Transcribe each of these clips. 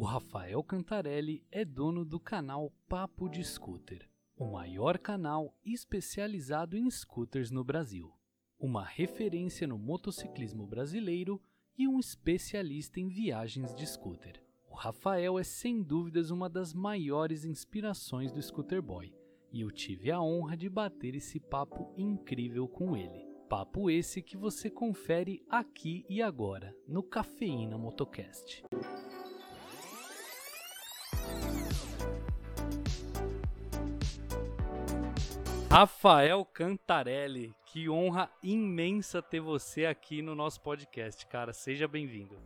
O Rafael Cantarelli é dono do canal Papo de Scooter, o maior canal especializado em scooters no Brasil. Uma referência no motociclismo brasileiro e um especialista em viagens de scooter. O Rafael é sem dúvidas uma das maiores inspirações do Scooter Boy, e eu tive a honra de bater esse papo incrível com ele. Papo esse que você confere aqui e agora no Cafeína Motocast. Rafael Cantarelli, que honra imensa ter você aqui no nosso podcast, cara. Seja bem-vindo.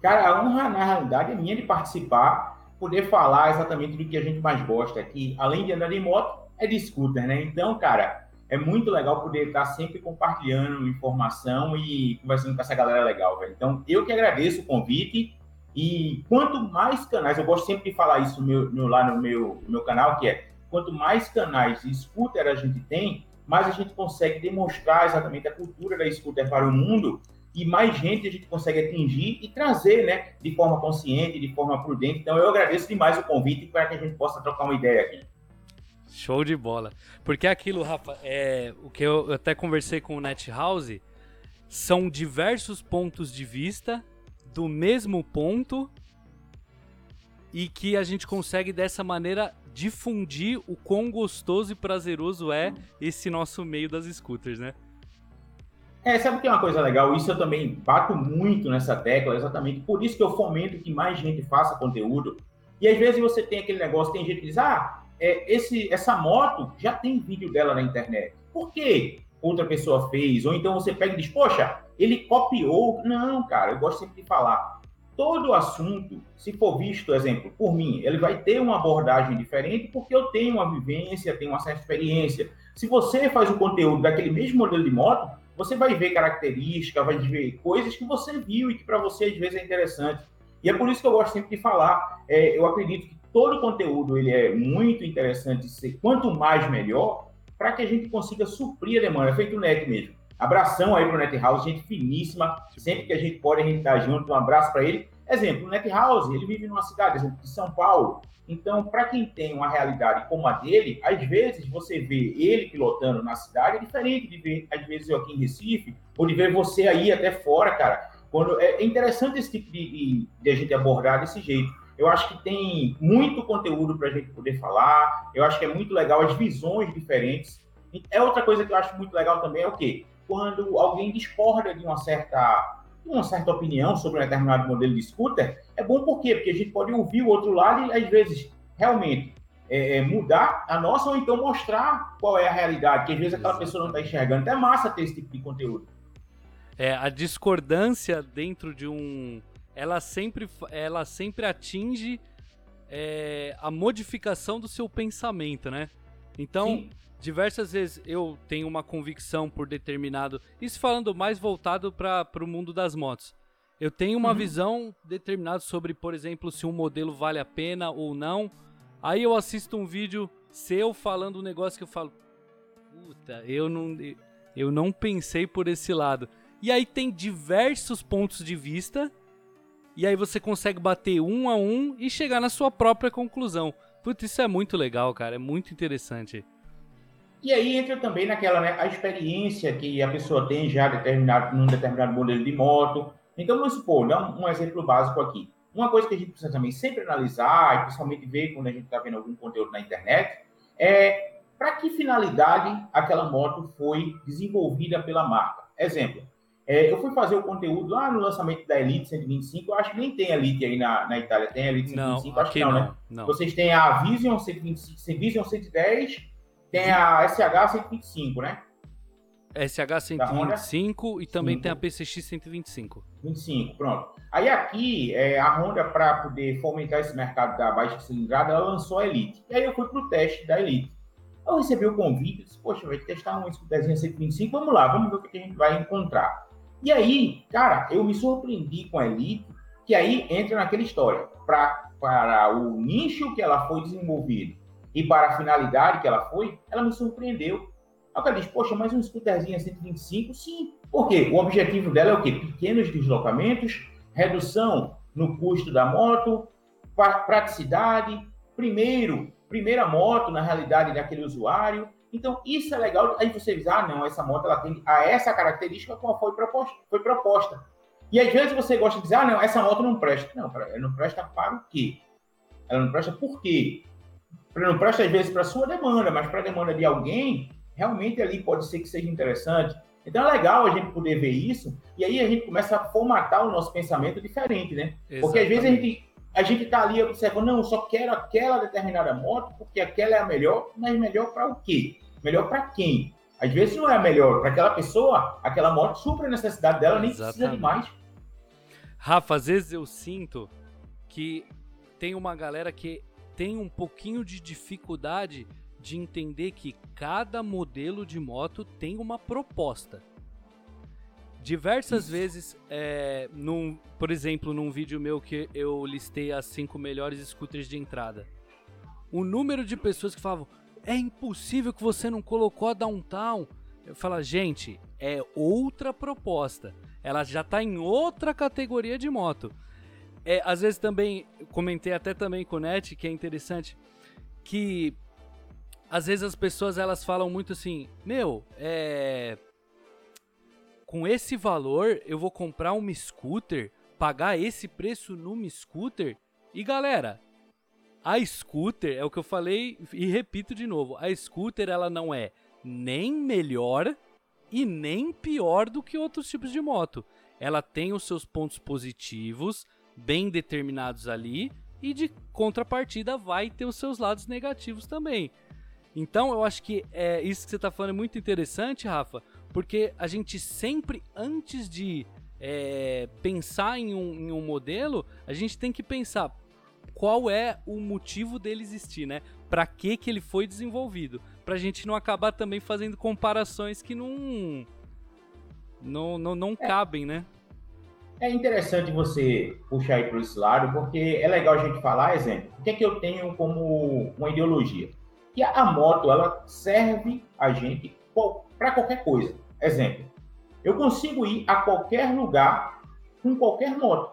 Cara, a honra, na realidade, é minha de participar, poder falar exatamente do que a gente mais gosta aqui. Além de andar de moto, é de scooter, né? Então, cara, é muito legal poder estar sempre compartilhando informação e conversando com essa galera legal, velho. Então, eu que agradeço o convite. E quanto mais canais, eu gosto sempre de falar isso no meu, lá no meu, no meu canal, que é quanto mais canais de scooter a gente tem, mais a gente consegue demonstrar exatamente a cultura da scooter para o mundo e mais gente a gente consegue atingir e trazer, né, de forma consciente, de forma prudente. Então eu agradeço demais o convite para que a gente possa trocar uma ideia aqui. Show de bola. Porque aquilo, Rafa, é o que eu até conversei com o Net House, são diversos pontos de vista do mesmo ponto e que a gente consegue dessa maneira difundir o quão gostoso e prazeroso é esse nosso meio das scooters, né? É, sabe que é uma coisa legal? Isso eu também bato muito nessa tecla, exatamente por isso que eu fomento que mais gente faça conteúdo. E às vezes você tem aquele negócio, tem gente que diz, ah, é, esse, essa moto já tem vídeo dela na internet. Por que outra pessoa fez? Ou então você pega e diz, poxa, ele copiou. Não, cara, eu gosto sempre de falar todo assunto, se for visto, exemplo, por mim, ele vai ter uma abordagem diferente porque eu tenho uma vivência, tenho uma certa experiência. Se você faz o conteúdo daquele mesmo modelo de moto, você vai ver características, vai ver coisas que você viu e que para você às vezes é interessante. E é por isso que eu gosto sempre de falar. É, eu acredito que todo conteúdo ele é muito interessante, ser quanto mais melhor, para que a gente consiga suprir a demanda. É feito o NET mesmo. Abração aí pro Net House, gente finíssima. Sempre que a gente pode, a gente tá junto. Um abraço para ele. Exemplo, o Net House, ele vive numa cidade, exemplo, de São Paulo. Então, para quem tem uma realidade como a dele, às vezes você vê ele pilotando na cidade é diferente de ver, às vezes, eu aqui em Recife, ou de ver você aí até fora, cara. Quando, é interessante esse tipo de, de a gente abordar desse jeito. Eu acho que tem muito conteúdo para a gente poder falar. Eu acho que é muito legal as visões diferentes. É outra coisa que eu acho muito legal também é o quê? quando alguém discorda de uma certa uma certa opinião sobre um determinado modelo de scooter, é bom por quê? Porque a gente pode ouvir o outro lado e, às vezes, realmente é, é, mudar a nossa ou então mostrar qual é a realidade, que às vezes aquela pessoa não está enxergando. Então é massa ter esse tipo de conteúdo. É, a discordância dentro de um... Ela sempre, ela sempre atinge é, a modificação do seu pensamento, né? Então, Sim diversas vezes eu tenho uma convicção por determinado. Isso falando mais voltado para o mundo das motos. Eu tenho uma uhum. visão determinada sobre, por exemplo, se um modelo vale a pena ou não. Aí eu assisto um vídeo seu falando um negócio que eu falo, puta, eu não, eu não pensei por esse lado. E aí tem diversos pontos de vista. E aí você consegue bater um a um e chegar na sua própria conclusão. Putz, isso é muito legal, cara. É muito interessante. E aí entra também naquela, né, a experiência que a pessoa tem já determinado, num determinado modelo de moto. Então, vamos supor, dá um, um exemplo básico aqui. Uma coisa que a gente precisa também sempre analisar, principalmente ver quando a gente está vendo algum conteúdo na internet, é para que finalidade aquela moto foi desenvolvida pela marca. Exemplo, é, eu fui fazer o conteúdo lá no lançamento da Elite 125, eu acho que nem tem Elite aí na, na Itália, tem Elite 125? Não, acho que não, não, né? Não. Vocês têm a Vision 125, Vision 110 tem a SH 125, né? SH 125 e também tem a PCX 125. 25, pronto. Aí aqui, é, a Honda, para poder fomentar esse mercado da baixa cilindrada, ela lançou a Elite. E aí eu fui para o teste da Elite. Eu recebi o convite, disse, poxa, vai testar um scooterzinho 125, vamos lá, vamos ver o que a gente vai encontrar. E aí, cara, eu me surpreendi com a Elite, que aí entra naquela história. Pra, para o nicho que ela foi desenvolvida e para a finalidade que ela foi, ela me surpreendeu. Aí o diz, poxa, mas um scooterzinho 125? Sim. Por quê? O objetivo dela é o quê? Pequenos deslocamentos, redução no custo da moto, praticidade, primeiro, primeira moto na realidade daquele usuário. Então, isso é legal. Aí você diz, ah, não, essa moto ela tem a essa característica como foi proposta. Foi proposta. E às vezes você gosta de dizer, ah, não, essa moto não presta. Não, ela não presta para o quê? Ela não presta por quê? Ela não presta às vezes para a sua demanda, mas para a demanda de alguém, realmente ali pode ser que seja interessante. Então é legal a gente poder ver isso, e aí a gente começa a formatar o nosso pensamento diferente, né? Exatamente. Porque às vezes a gente a gente está ali observando, não, só quero aquela determinada moto porque aquela é a melhor, mas melhor para o quê? Melhor para quem? Às vezes não é melhor para aquela pessoa, aquela moto supra a necessidade dela, nem Exatamente. precisa de mais. Rafa, às vezes eu sinto que tem uma galera que tem um pouquinho de dificuldade de entender que cada modelo de moto tem uma proposta. Diversas Isso. vezes, é, num, por exemplo, num vídeo meu que eu listei as cinco melhores scooters de entrada, o número de pessoas que falavam é impossível que você não colocou a Downtown. Eu falo, gente, é outra proposta. Ela já está em outra categoria de moto. É, às vezes também, comentei até também com o Net, que é interessante, que às vezes as pessoas elas falam muito assim, meu, é com esse valor eu vou comprar um scooter, pagar esse preço num scooter. E galera, a scooter é o que eu falei e repito de novo, a scooter ela não é nem melhor e nem pior do que outros tipos de moto. Ela tem os seus pontos positivos bem determinados ali e de contrapartida vai ter os seus lados negativos também. Então eu acho que é, isso que você está falando é muito interessante, Rafa, porque a gente sempre, antes de é, pensar em um, em um modelo, a gente tem que pensar qual é o motivo dele existir, né? Para que que ele foi desenvolvido? Para a gente não acabar também fazendo comparações que não não, não, não é. cabem, né? É interessante você puxar aí para esse lado, porque é legal a gente falar, exemplo, o que é que eu tenho como uma ideologia? que a moto ela serve a gente para qualquer coisa. Exemplo, eu consigo ir a qualquer lugar com qualquer moto.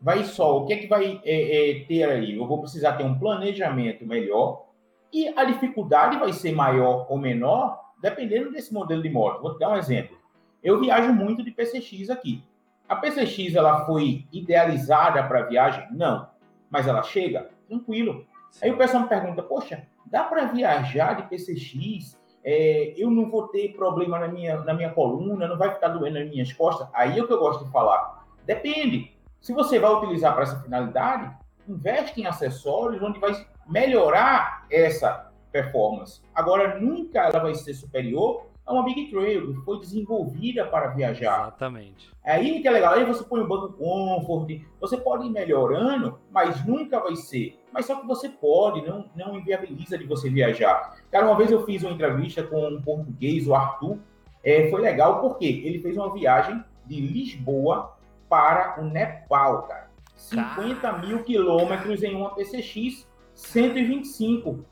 Vai só, o que é que vai é, é, ter aí? Eu vou precisar ter um planejamento melhor e a dificuldade vai ser maior ou menor dependendo desse modelo de moto. Vou te dar um exemplo. Eu viajo muito de PCX aqui. A PCX ela foi idealizada para viagem? Não. Mas ela chega tranquilo. Aí o pessoal me pergunta, poxa, dá para viajar de PCX? É, eu não vou ter problema na minha, na minha coluna, não vai ficar doendo nas minhas costas? Aí é o que eu gosto de falar. Depende. Se você vai utilizar para essa finalidade, investe em acessórios onde vai melhorar essa performance. Agora, nunca ela vai ser superior a uma Big Trail, que foi desenvolvida para viajar. Exatamente. Aí que é legal. Aí você põe um banco comfort, você pode ir melhorando, mas nunca vai ser mas só que você pode, não, não inviabiliza de você viajar. Cara, uma vez eu fiz uma entrevista com um português, o Arthur, é, foi legal porque ele fez uma viagem de Lisboa para o Nepal, cara. 50 mil quilômetros em uma PCX 125.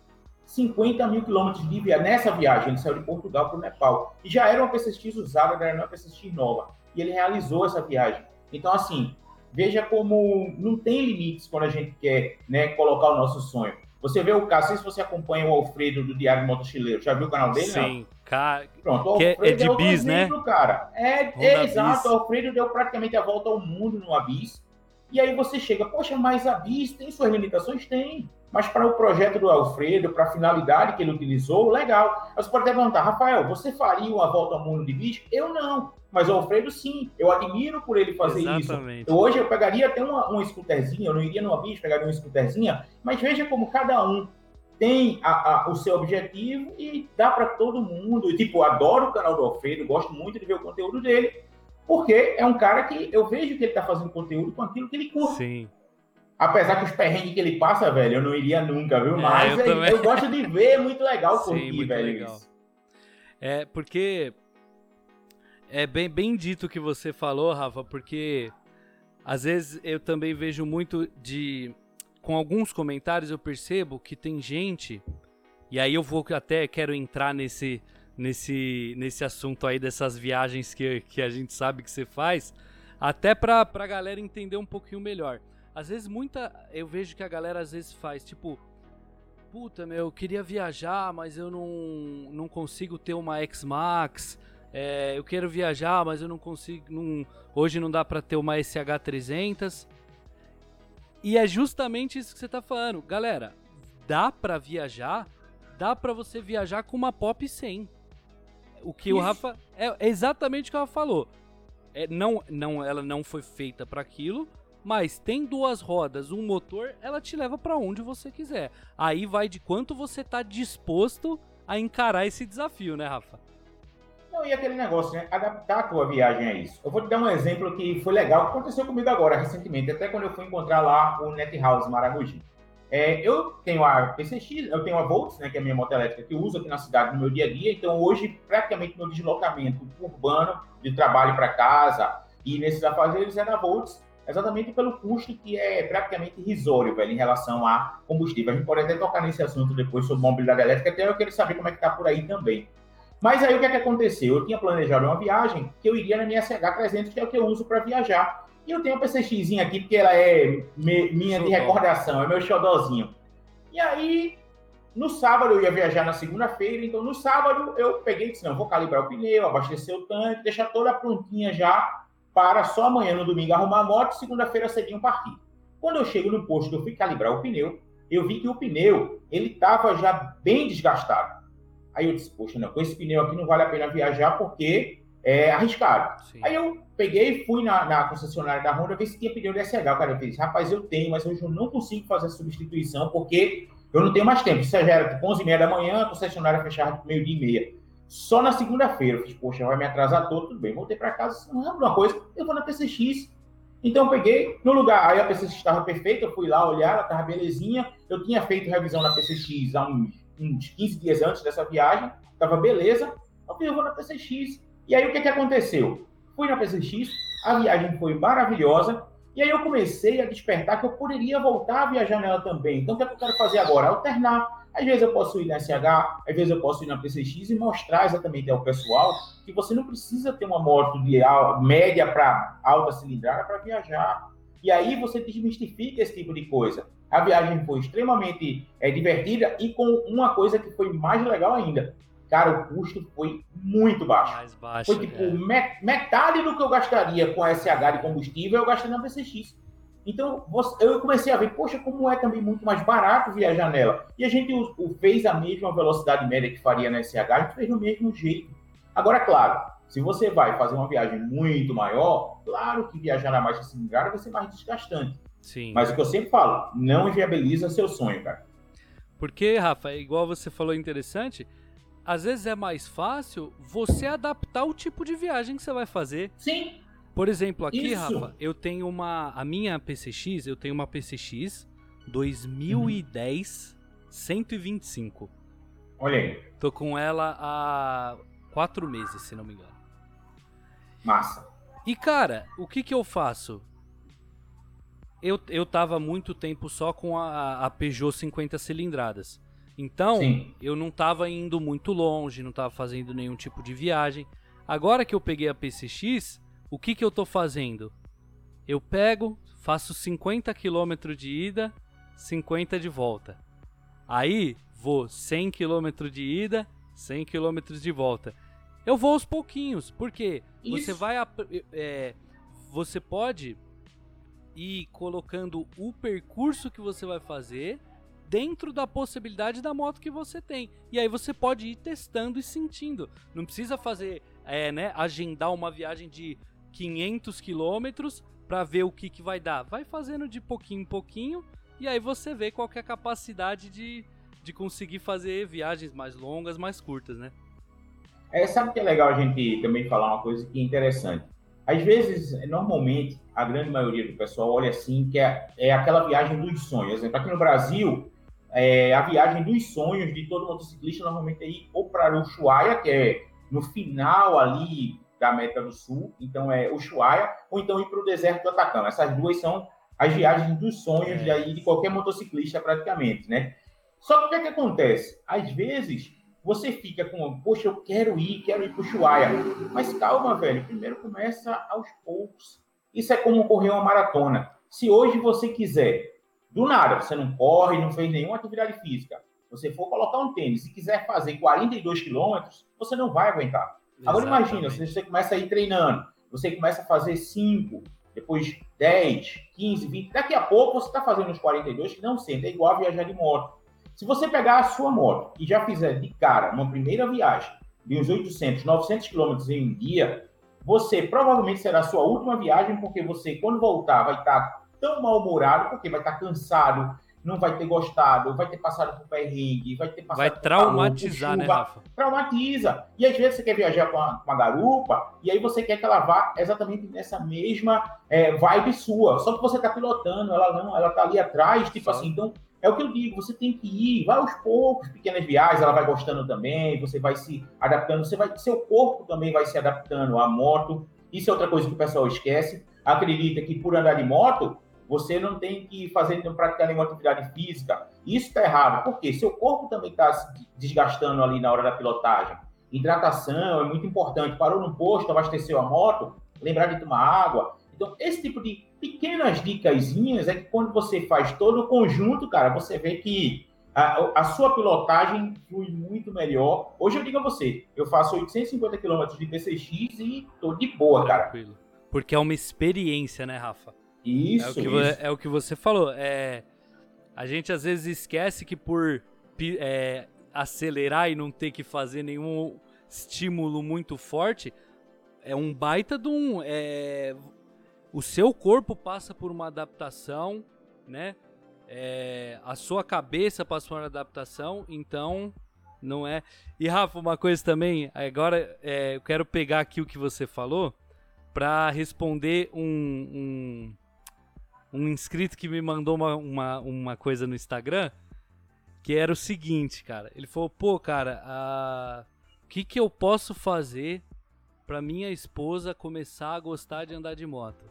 50 mil quilômetros de viagem. Nessa viagem, ele saiu de Portugal para o Nepal. E já era uma PCX usada, era uma PCX nova. E ele realizou essa viagem. Então, assim, Veja como não tem limites quando a gente quer né, colocar o nosso sonho. Você vê o caso, se você acompanha o Alfredo do Diário Motochileiro, já viu o canal dele? Sim, cara. Pronto, o é é de bis, né? Cara. É, é exato, o Alfredo deu praticamente a volta ao mundo no Abis. E aí você chega, poxa, mas a Bis tem suas limitações? Tem. Mas para o projeto do Alfredo, para a finalidade que ele utilizou, legal. Você pode até perguntar, Rafael, você faria uma volta ao mundo de bicho? Eu não. Mas o Alfredo, sim. Eu admiro por ele fazer Exatamente. isso. Hoje eu pegaria até uma, uma scooterzinha, eu não iria numa bicho, pegaria uma scooterzinha, mas veja como cada um tem a, a, o seu objetivo e dá para todo mundo. Tipo, adoro o canal do Alfredo, gosto muito de ver o conteúdo dele, porque é um cara que eu vejo que ele está fazendo conteúdo com aquilo que ele curte. Sim. Apesar que os perrengues que ele passa, velho, eu não iria nunca, viu? É, Mas eu, eu, gosto de ver, é muito legal curtir, Sim, velho. Legal. Isso. É, porque é bem, bem dito o que você falou, Rafa, porque às vezes eu também vejo muito de. Com alguns comentários eu percebo que tem gente. E aí eu vou até quero entrar nesse, nesse, nesse assunto aí dessas viagens que, que a gente sabe que você faz. Até pra, pra galera entender um pouquinho melhor. Às vezes muita. Eu vejo que a galera às vezes faz, tipo. Puta, meu, eu queria viajar, mas eu não, não consigo ter uma X-Max. É, eu quero viajar, mas eu não consigo. Não, hoje não dá para ter uma SH300. E é justamente isso que você tá falando. Galera, dá para viajar, dá para você viajar com uma Pop 100. O que isso. o Rafa. É, é, exatamente o que ela falou. É, não, não, ela não foi feita para aquilo, mas tem duas rodas, um motor, ela te leva para onde você quiser. Aí vai de quanto você tá disposto a encarar esse desafio, né, Rafa? Não, e aquele negócio, né? Adaptar a tua viagem a isso. Eu vou te dar um exemplo que foi legal, que aconteceu comigo agora, recentemente, até quando eu fui encontrar lá o Net House Maragogi. É, eu tenho a PCX, eu tenho a Volts, né, que é a minha moto elétrica, que eu uso aqui na cidade no meu dia a dia. Então, hoje, praticamente, meu deslocamento urbano, de trabalho para casa e nesses afazeres é na Volts, exatamente pelo custo que é praticamente irrisório, velho, em relação a combustível. A gente pode até tocar nesse assunto depois sobre mobilidade elétrica, até eu quero saber como é que tá por aí também. Mas aí o que, é que aconteceu? Eu tinha planejado uma viagem que eu iria na minha CH300, que é o que eu uso para viajar. E eu tenho a PCX aqui, porque ela é me, minha de recordação, é meu xodózinho. E aí, no sábado eu ia viajar na segunda-feira, então no sábado eu peguei e disse, não, vou calibrar o pneu, abastecer o tanque, deixar toda prontinha já para só amanhã no domingo arrumar a moto, segunda-feira cedinho partir. Quando eu chego no posto eu fui calibrar o pneu, eu vi que o pneu, ele estava já bem desgastado. Aí eu disse, poxa, não, com esse pneu aqui não vale a pena viajar porque é arriscado. Sim. Aí eu peguei, fui na, na, concessionária da Honda ver se tinha pneu DSH. O cara fez, rapaz, eu tenho, mas hoje eu não consigo fazer a substituição porque eu não tenho mais tempo. Isso já era tipo 11 h 30 da manhã, a concessionária fechava meio dia e meia. Só na segunda-feira eu fiz, poxa, vai me atrasar todo, tudo bem. Voltei para casa, não é uma coisa, eu vou na PCX. Então eu peguei no lugar, aí a PCX estava perfeita, eu fui lá olhar, ela estava belezinha. Eu tinha feito revisão na PCX há uns uns 15 dias antes dessa viagem, tava beleza, eu falei, eu vou na PCX. E aí o que, que aconteceu? Fui na PCX, a viagem foi maravilhosa, e aí eu comecei a despertar que eu poderia voltar a viajar nela também. Então o que, é que eu quero fazer agora? Alternar. Às vezes eu posso ir na SH, às vezes eu posso ir na PCX e mostrar exatamente ao pessoal que você não precisa ter uma moto de média para alta cilindrada para viajar. E aí você desmistifica esse tipo de coisa. A viagem foi extremamente é, divertida e com uma coisa que foi mais legal ainda. Cara, o custo foi muito baixo. Mais baixo foi tipo é. metade do que eu gastaria com a SH de combustível, eu gastei na PCX. Então, eu comecei a ver, poxa, como é também muito mais barato viajar nela. E a gente fez a mesma velocidade média que faria na SH, a gente fez do mesmo jeito. Agora, claro, se você vai fazer uma viagem muito maior, claro que viajar na baixa cilindrada vai ser mais desgastante. Sim. Mas o que eu sempre falo, não inviabiliza seu sonho, cara. Porque, Rafa, é igual você falou interessante, às vezes é mais fácil você adaptar o tipo de viagem que você vai fazer. Sim. Por exemplo, aqui, Isso. Rafa, eu tenho uma. A minha PCX, eu tenho uma PCX 2010 uhum. 125. Olha aí. Tô com ela há quatro meses, se não me engano. Massa. E cara, o que que eu faço? Eu, eu tava muito tempo só com a, a Peugeot 50 cilindradas. Então, Sim. eu não tava indo muito longe, não tava fazendo nenhum tipo de viagem. Agora que eu peguei a PCX, o que que eu tô fazendo? Eu pego, faço 50 km de ida, 50 de volta. Aí, vou 100 km de ida, 100 km de volta. Eu vou aos pouquinhos, porque Isso. você vai. É, você pode ir colocando o percurso que você vai fazer dentro da possibilidade da moto que você tem. E aí você pode ir testando e sentindo. Não precisa fazer, é, né, agendar uma viagem de 500 quilômetros para ver o que, que vai dar. Vai fazendo de pouquinho em pouquinho e aí você vê qual é a capacidade de, de conseguir fazer viagens mais longas, mais curtas, né? É, sabe que é legal a gente também falar uma coisa que é interessante? Às vezes, normalmente, a grande maioria do pessoal olha assim, que é, é aquela viagem dos sonhos. Por exemplo, aqui no Brasil, é, a viagem dos sonhos de todo motociclista normalmente é ir ou para Ushuaia, que é no final ali da América do Sul, então é Ushuaia, ou então ir para o deserto do Atacama. Essas duas são as viagens dos sonhos é. de, aí, de qualquer motociclista praticamente, né? Só que o que, é que acontece? Às vezes, você fica com, poxa, eu quero ir, quero ir para o. Mas calma, velho. Primeiro começa aos poucos. Isso é como correr uma maratona. Se hoje você quiser, do nada, você não corre, não fez nenhuma atividade física, você for colocar um tênis e quiser fazer 42 quilômetros, você não vai aguentar. Exatamente. Agora imagina, se você começa a ir treinando, você começa a fazer 5, depois 10, 15, 20, daqui a pouco você está fazendo os 42 que não senta, é igual a viajar de moto. Se você pegar a sua moto e já fizer de cara uma primeira viagem de uns 800, 900 quilômetros em um dia, você provavelmente será a sua última viagem, porque você, quando voltar, vai estar tão mal-humorado, porque vai estar cansado, não vai ter gostado, vai ter passado por perrengue, vai ter passado Vai traumatizar, calor, né, Rafa? Traumatiza. E às vezes você quer viajar com uma, com uma garupa, e aí você quer que ela vá exatamente nessa mesma é, vibe sua. Só que você está pilotando, ela não, ela está ali atrás, tipo assim, então é o que eu digo, você tem que ir, vai aos poucos, pequenas viagens, ela vai gostando também, você vai se adaptando, você vai, seu corpo também vai se adaptando à moto. Isso é outra coisa que o pessoal esquece. Acredita que por andar de moto, você não tem que fazer, não praticar nenhuma atividade física. Isso está errado, porque seu corpo também está se desgastando ali na hora da pilotagem. Hidratação é muito importante. Parou no posto, abasteceu a moto, lembrar de tomar água. Então, esse tipo de pequenas dicasinhas é que quando você faz todo o conjunto, cara, você vê que a, a, sua pilotagem flui muito melhor. Hoje eu digo a você, eu faço 850 km de PCX e tô de boa, cara. Tranquilo. Porque é uma experiência, né, Rafa? Isso, é o que, isso. É o que você falou. É, a gente às vezes esquece que por é, acelerar e não ter que fazer nenhum estímulo muito forte, é um baita de um. É, o seu corpo passa por uma adaptação, né? É, a sua cabeça passa por uma adaptação, então não é. E Rafa, uma coisa também, agora é, eu quero pegar aqui o que você falou para responder um, um, um, inscrito que me mandou uma, uma, uma coisa no Instagram que era o seguinte, cara. Ele falou, pô, cara, o que, que eu posso fazer para minha esposa começar a gostar de andar de moto?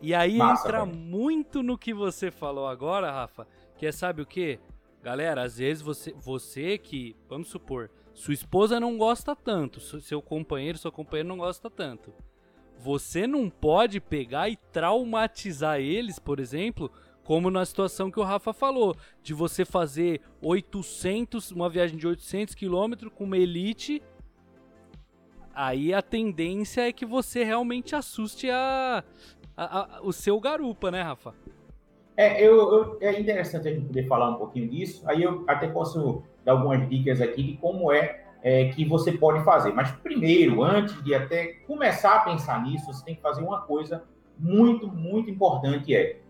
E aí Massa, entra muito no que você falou agora, Rafa, que é sabe o que? Galera, às vezes você, você que, vamos supor, sua esposa não gosta tanto, seu companheiro, sua companheira não gosta tanto. Você não pode pegar e traumatizar eles, por exemplo, como na situação que o Rafa falou, de você fazer 800, uma viagem de 800 km com uma elite aí a tendência é que você realmente assuste a, a, a, o seu garupa, né, Rafa? É, eu, eu, é interessante a gente poder falar um pouquinho disso. Aí eu até posso dar algumas dicas aqui de como é, é, que você pode fazer. Mas primeiro, antes de até começar a pensar nisso, você tem que fazer uma coisa muito, muito importante é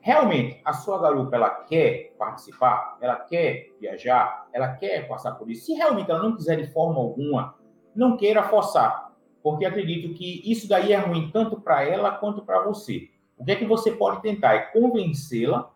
realmente a sua garupa ela quer participar, ela quer viajar, ela quer passar por isso. Se realmente ela não quiser de forma alguma, não queira forçar porque acredito que isso daí é ruim tanto para ela quanto para você. O que é que você pode tentar? É convencê-la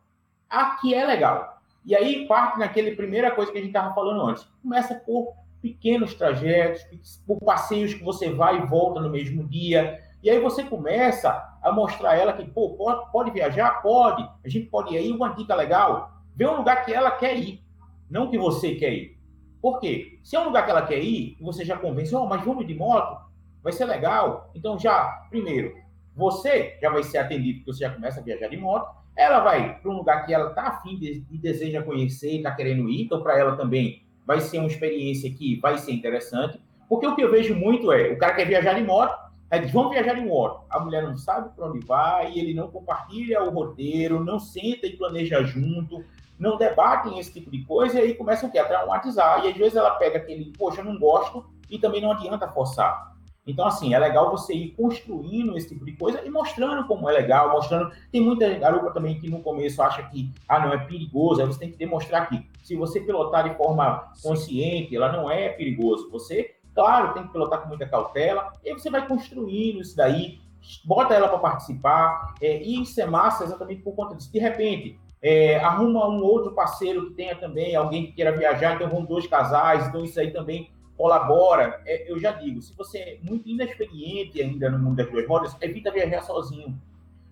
a que é legal. E aí parte naquele primeira coisa que a gente estava falando antes. Começa por pequenos trajetos, por passeios que você vai e volta no mesmo dia. E aí você começa a mostrar a ela que, pô, pode, pode viajar? Pode. A gente pode ir aí. Uma dica legal, ver um lugar que ela quer ir, não que você quer ir. Por quê? Se é um lugar que ela quer ir, você já convence, oh, mas vamos de moto? Vai ser legal. Então, já, primeiro, você já vai ser atendido, porque você já começa a viajar de moto. Ela vai para um lugar que ela está afim de, e deseja conhecer, está querendo ir. Então, para ela também vai ser uma experiência que vai ser interessante. Porque o que eu vejo muito é, o cara quer viajar de moto, diz, vamos viajar de moto. A mulher não sabe para onde vai, ele não compartilha o roteiro, não senta e planeja junto, não debatem esse tipo de coisa, e aí começa o quê? A traumatizar. E às vezes ela pega aquele, poxa, não gosto, e também não adianta forçar. Então, assim, é legal você ir construindo esse tipo de coisa e mostrando como é legal, mostrando. Tem muita garupa também que no começo acha que, ah, não, é perigoso. Aí você tem que demonstrar que, se você pilotar de forma consciente, ela não é perigoso. Você, claro, tem que pilotar com muita cautela, e você vai construindo isso daí, bota ela para participar, é, e isso é massa exatamente por conta disso. De repente, é, arruma um outro parceiro que tenha também, alguém que queira viajar, então vão dois casais, então isso aí também colabora. É, eu já digo, se você é muito inexperiente ainda no mundo das duas rodas, evita viajar sozinho.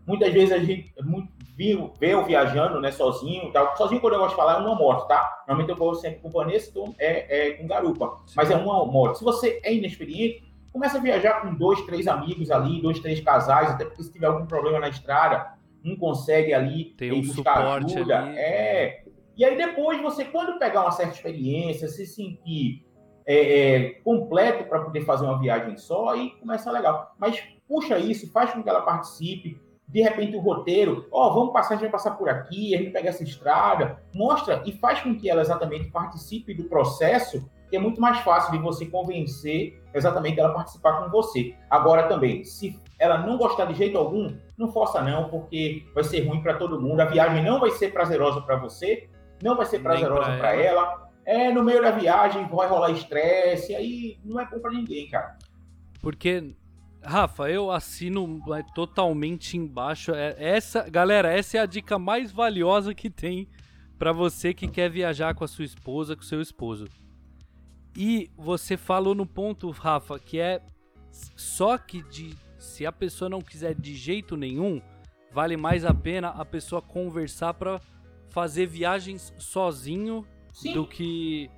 Muitas vezes a gente muito, viu, vê eu viajando né, sozinho. Tá? Sozinho, quando eu gosto de falar, é uma moto, tá? Normalmente eu vou sempre com Vanessa, então é, é com garupa. Mas é uma moto. Se você é inexperiente, começa a viajar com dois, três amigos ali, dois, três casais, até porque se tiver algum problema na estrada, um consegue ali Tem um suporte ajuda. Ali. É. E aí depois você, quando pegar uma certa experiência, se sentir é, é, completo para poder fazer uma viagem só, aí começa legal. Mas puxa isso, faz com que ela participe. De repente o roteiro, ó, oh, vamos passar, a gente vai passar por aqui, a gente pega essa estrada, mostra e faz com que ela exatamente participe do processo que é muito mais fácil de você convencer exatamente ela participar com você. Agora também, se ela não gostar de jeito algum, não força não, porque vai ser ruim para todo mundo. A viagem não vai ser prazerosa para você, não vai ser prazerosa para ela. ela. É, no meio da viagem vai rolar estresse, aí não é bom para ninguém, cara. Porque Rafa, eu assino totalmente embaixo. É, essa, galera, essa é a dica mais valiosa que tem para você que quer viajar com a sua esposa, com o seu esposo. E você falou no ponto, Rafa, que é só que de se a pessoa não quiser de jeito nenhum, vale mais a pena a pessoa conversar para fazer viagens sozinho Sim. do que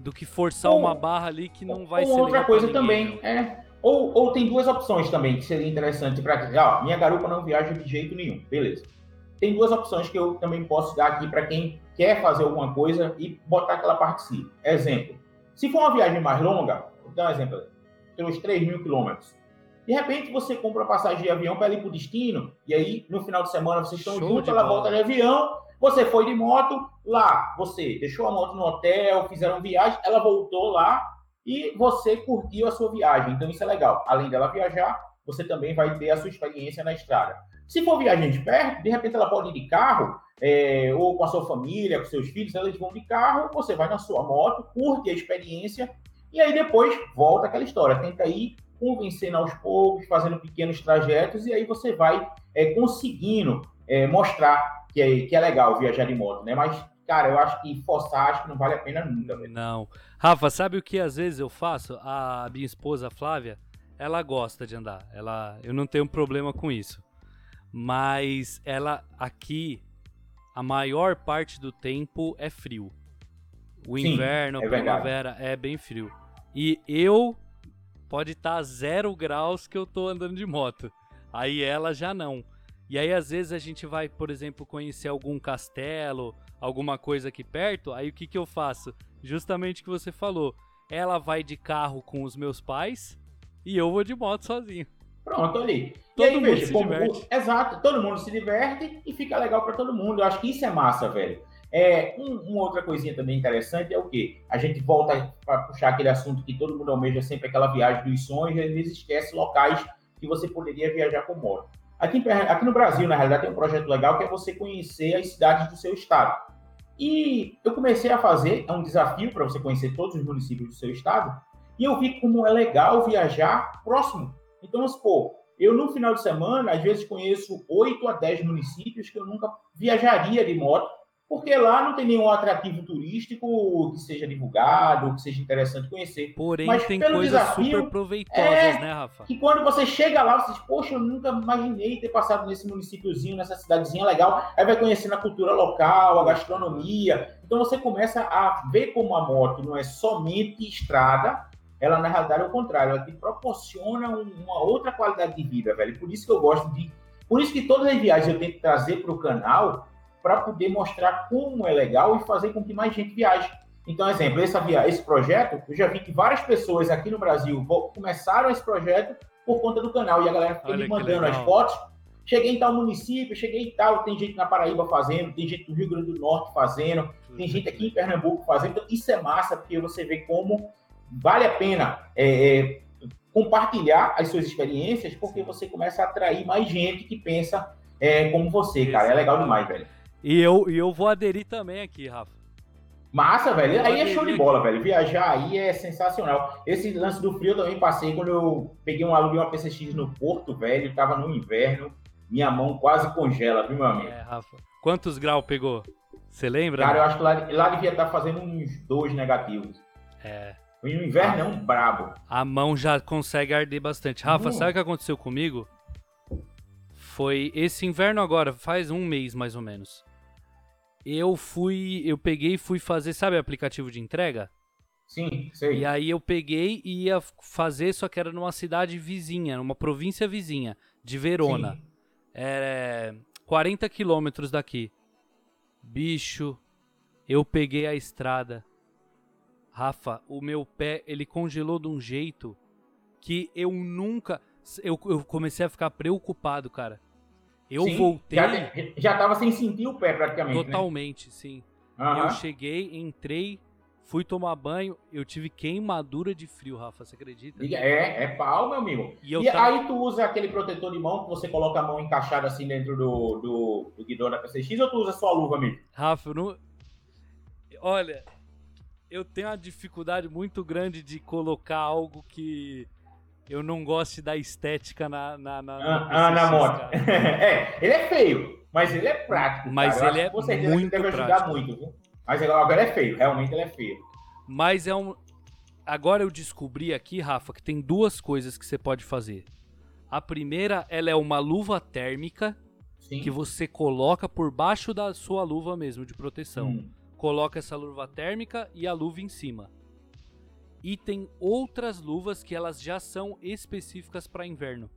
do que forçar ou, uma barra ali que não vai ou ser outra coisa também, é. Ou, ou tem duas opções também que seria interessante para ah, minha garupa não viaja de jeito nenhum, beleza. Tem duas opções que eu também posso dar aqui para quem quer fazer alguma coisa e botar que ela participe. Exemplo, se for uma viagem mais longa, vou dar um exemplo, uns 3 mil quilômetros. De repente você compra passagem de avião para ir para o destino, e aí no final de semana vocês estão Show juntos, ela bola. volta de avião, você foi de moto, lá você deixou a moto no hotel, fizeram viagem, ela voltou lá e você curtiu a sua viagem. Então isso é legal. Além dela viajar, você também vai ter a sua experiência na estrada. Se for viagem de perto, de repente ela pode ir de carro, é, ou com a sua família, com seus filhos, eles vão de carro, você vai na sua moto, curte a experiência, e aí depois volta aquela história. Tenta ir convencendo aos poucos, fazendo pequenos trajetos, e aí você vai é, conseguindo é, mostrar que é, que é legal viajar de moto, né? Mas, cara, eu acho que forçar, acho que não vale a pena nunca. Velho. Não. Rafa, sabe o que às vezes eu faço? A minha esposa, Flávia, ela gosta de andar. Ela, eu não tenho problema com isso. Mas ela aqui a maior parte do tempo é frio. O Sim, inverno, a é primavera é bem frio. E eu pode estar tá zero graus que eu tô andando de moto. Aí ela já não. E aí às vezes a gente vai, por exemplo, conhecer algum castelo, alguma coisa aqui perto. Aí o que que eu faço? Justamente o que você falou. Ela vai de carro com os meus pais e eu vou de moto sozinho. Pronto, ali. Todo aí, mundo veja, se como, diverte. Exato, todo mundo se diverte e fica legal para todo mundo. Eu acho que isso é massa, velho. É, um, uma outra coisinha também interessante é o quê? A gente volta para puxar aquele assunto que todo mundo almeja sempre aquela viagem dos sonhos e às vezes esquece locais que você poderia viajar com moto. Aqui, aqui no Brasil, na realidade, tem um projeto legal que é você conhecer as cidades do seu estado. E eu comecei a fazer, é um desafio para você conhecer todos os municípios do seu estado, e eu vi como é legal viajar próximo então, vamos supor, eu no final de semana, às vezes conheço 8 a 10 municípios que eu nunca viajaria de moto, porque lá não tem nenhum atrativo turístico que seja divulgado, que seja interessante conhecer. Porém, Mas tem coisas desafio, super proveitosas, é, né, Rafa? Que quando você chega lá, você diz, poxa, eu nunca imaginei ter passado nesse municípiozinho, nessa cidadezinha legal. Aí vai conhecendo a cultura local, a gastronomia. Então você começa a ver como a moto não é somente estrada, ela na realidade é o contrário, ela te proporciona uma outra qualidade de vida, velho. Por isso que eu gosto de. Por isso que todas as viagens eu tento trazer para o canal para poder mostrar como é legal e fazer com que mais gente viaje. Então, exemplo, via, esse projeto, eu já vi que várias pessoas aqui no Brasil começaram esse projeto por conta do canal e a galera fica me mandando as fotos. Cheguei em tal município, cheguei em tal, tem gente na Paraíba fazendo, tem gente no Rio Grande do Norte fazendo, tem gente aqui em Pernambuco fazendo. Então, isso é massa, porque você vê como vale a pena é, é, compartilhar as suas experiências, porque você começa a atrair mais gente que pensa é, como você, cara. É legal demais, velho. E eu, e eu vou aderir também aqui, Rafa. Massa, velho. Aí é show de bola, velho. Viajar aí é sensacional. Esse lance do frio eu também passei quando eu peguei um aluguel uma PCX no Porto, velho. Tava no inverno. Minha mão quase congela, viu, meu amigo? É, Rafa. Quantos graus pegou? Você lembra? Cara, eu acho que lá, lá devia estar fazendo uns dois negativos. É. O inverno é um brabo. A mão já consegue arder bastante. Rafa, uh. sabe o que aconteceu comigo? Foi esse inverno agora, faz um mês mais ou menos. Eu fui, eu peguei e fui fazer, sabe aplicativo de entrega? Sim, sei. E aí eu peguei e ia fazer, só que era numa cidade vizinha, numa província vizinha, de Verona. Sim. É, 40 quilômetros daqui. Bicho, eu peguei a estrada. Rafa, o meu pé, ele congelou de um jeito que eu nunca. Eu, eu comecei a ficar preocupado, cara. Eu sim, voltei. Já, já tava sem sentir o pé praticamente. Né? Totalmente, né? sim. Uhum. Eu cheguei, entrei, fui tomar banho, eu tive queimadura de frio, Rafa, você acredita? É, é pau, meu amigo. E, e tava... aí tu usa aquele protetor de mão que você coloca a mão encaixada assim dentro do, do, do guidão da PCX ou tu usa só a luva mesmo? Rafa, eu não. Olha, eu tenho uma dificuldade muito grande de colocar algo que eu não goste da estética na, na, na, ah, na moto. é, ele é feio, mas ele é prático. Mas ele é muito deve ajudar prático. muito, viu? Mas agora é feio, realmente ele é feio. Mas é um. Agora eu descobri aqui, Rafa, que tem duas coisas que você pode fazer. A primeira, ela é uma luva térmica Sim. que você coloca por baixo da sua luva mesmo de proteção. Hum. Coloca essa luva térmica e a luva em cima. E tem outras luvas que elas já são específicas para inverno.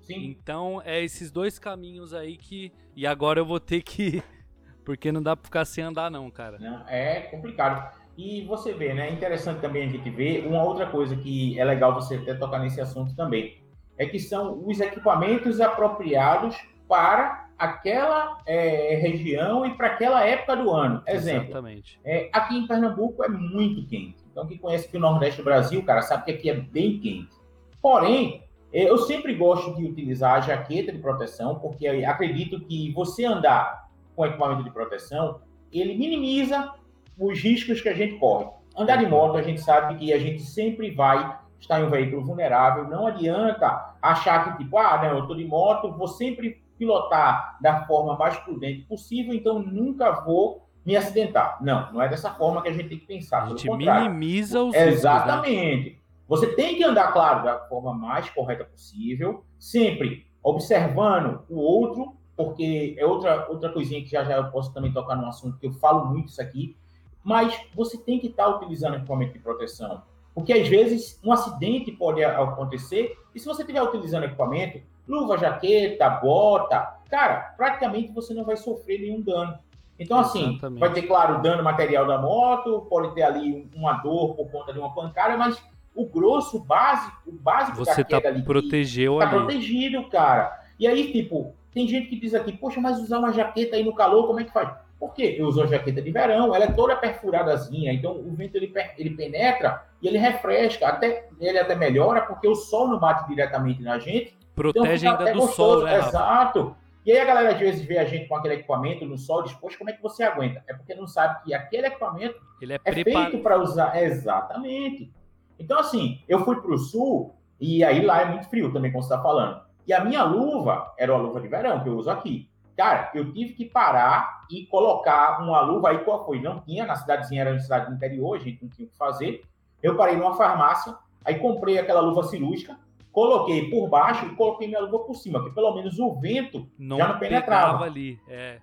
Sim. Então é esses dois caminhos aí que. E agora eu vou ter que porque não dá pra ficar sem andar, não, cara. Não, é complicado. E você vê, né? É interessante também a gente ver uma outra coisa que é legal você até tocar nesse assunto também. É que são os equipamentos apropriados para aquela é, região e para aquela época do ano. Exemplo. Exatamente. É, aqui em Pernambuco é muito quente. Então, quem conhece aqui o Nordeste do Brasil, cara, sabe que aqui é bem quente. Porém, é, eu sempre gosto de utilizar a jaqueta de proteção, porque acredito que você andar com equipamento de proteção, ele minimiza os riscos que a gente corre. Andar de moto, a gente sabe que a gente sempre vai estar em um veículo vulnerável. Não adianta achar que, tipo, ah, não, eu estou de moto, vou sempre pilotar da forma mais prudente possível, então nunca vou me acidentar. Não, não é dessa forma que a gente tem que pensar. A gente minimiza os riscos. Né? Exatamente. Você tem que andar, claro, da forma mais correta possível, sempre observando o outro porque é outra, outra coisinha que já já eu posso também tocar no assunto, que eu falo muito isso aqui, mas você tem que estar utilizando equipamento de proteção. Porque às vezes um acidente pode acontecer, e se você estiver utilizando equipamento, luva, jaqueta, bota, cara, praticamente você não vai sofrer nenhum dano. Então, assim, Exatamente. vai ter, claro, dano material da moto, pode ter ali uma dor por conta de uma pancada, mas o grosso, o básico, o básico você da queda tá ali. Protegeu tá ali. protegido, cara. E aí, tipo, tem gente que diz aqui, poxa, mas usar uma jaqueta aí no calor, como é que faz? Por quê? Eu uso a jaqueta de verão, ela é toda perfuradazinha, então o vento ele, ele penetra e ele refresca, até, ele até melhora, porque o sol não bate diretamente na gente. Protege então, ainda do gostoso. sol, né? Exato. E aí a galera às vezes vê a gente com aquele equipamento no sol poxa, como é que você aguenta? É porque não sabe que aquele equipamento ele é, é feito para usar. Exatamente. Então, assim, eu fui para o sul e aí lá é muito frio também, como você está falando. E a minha luva era uma luva de verão que eu uso aqui. Cara, eu tive que parar e colocar uma luva aí qual foi? Não tinha, na cidadezinha era uma cidade do interior, a gente não tinha o que fazer. Eu parei numa farmácia, aí comprei aquela luva cirúrgica, coloquei por baixo e coloquei minha luva por cima, que pelo menos o vento não já não penetrava. ali, é.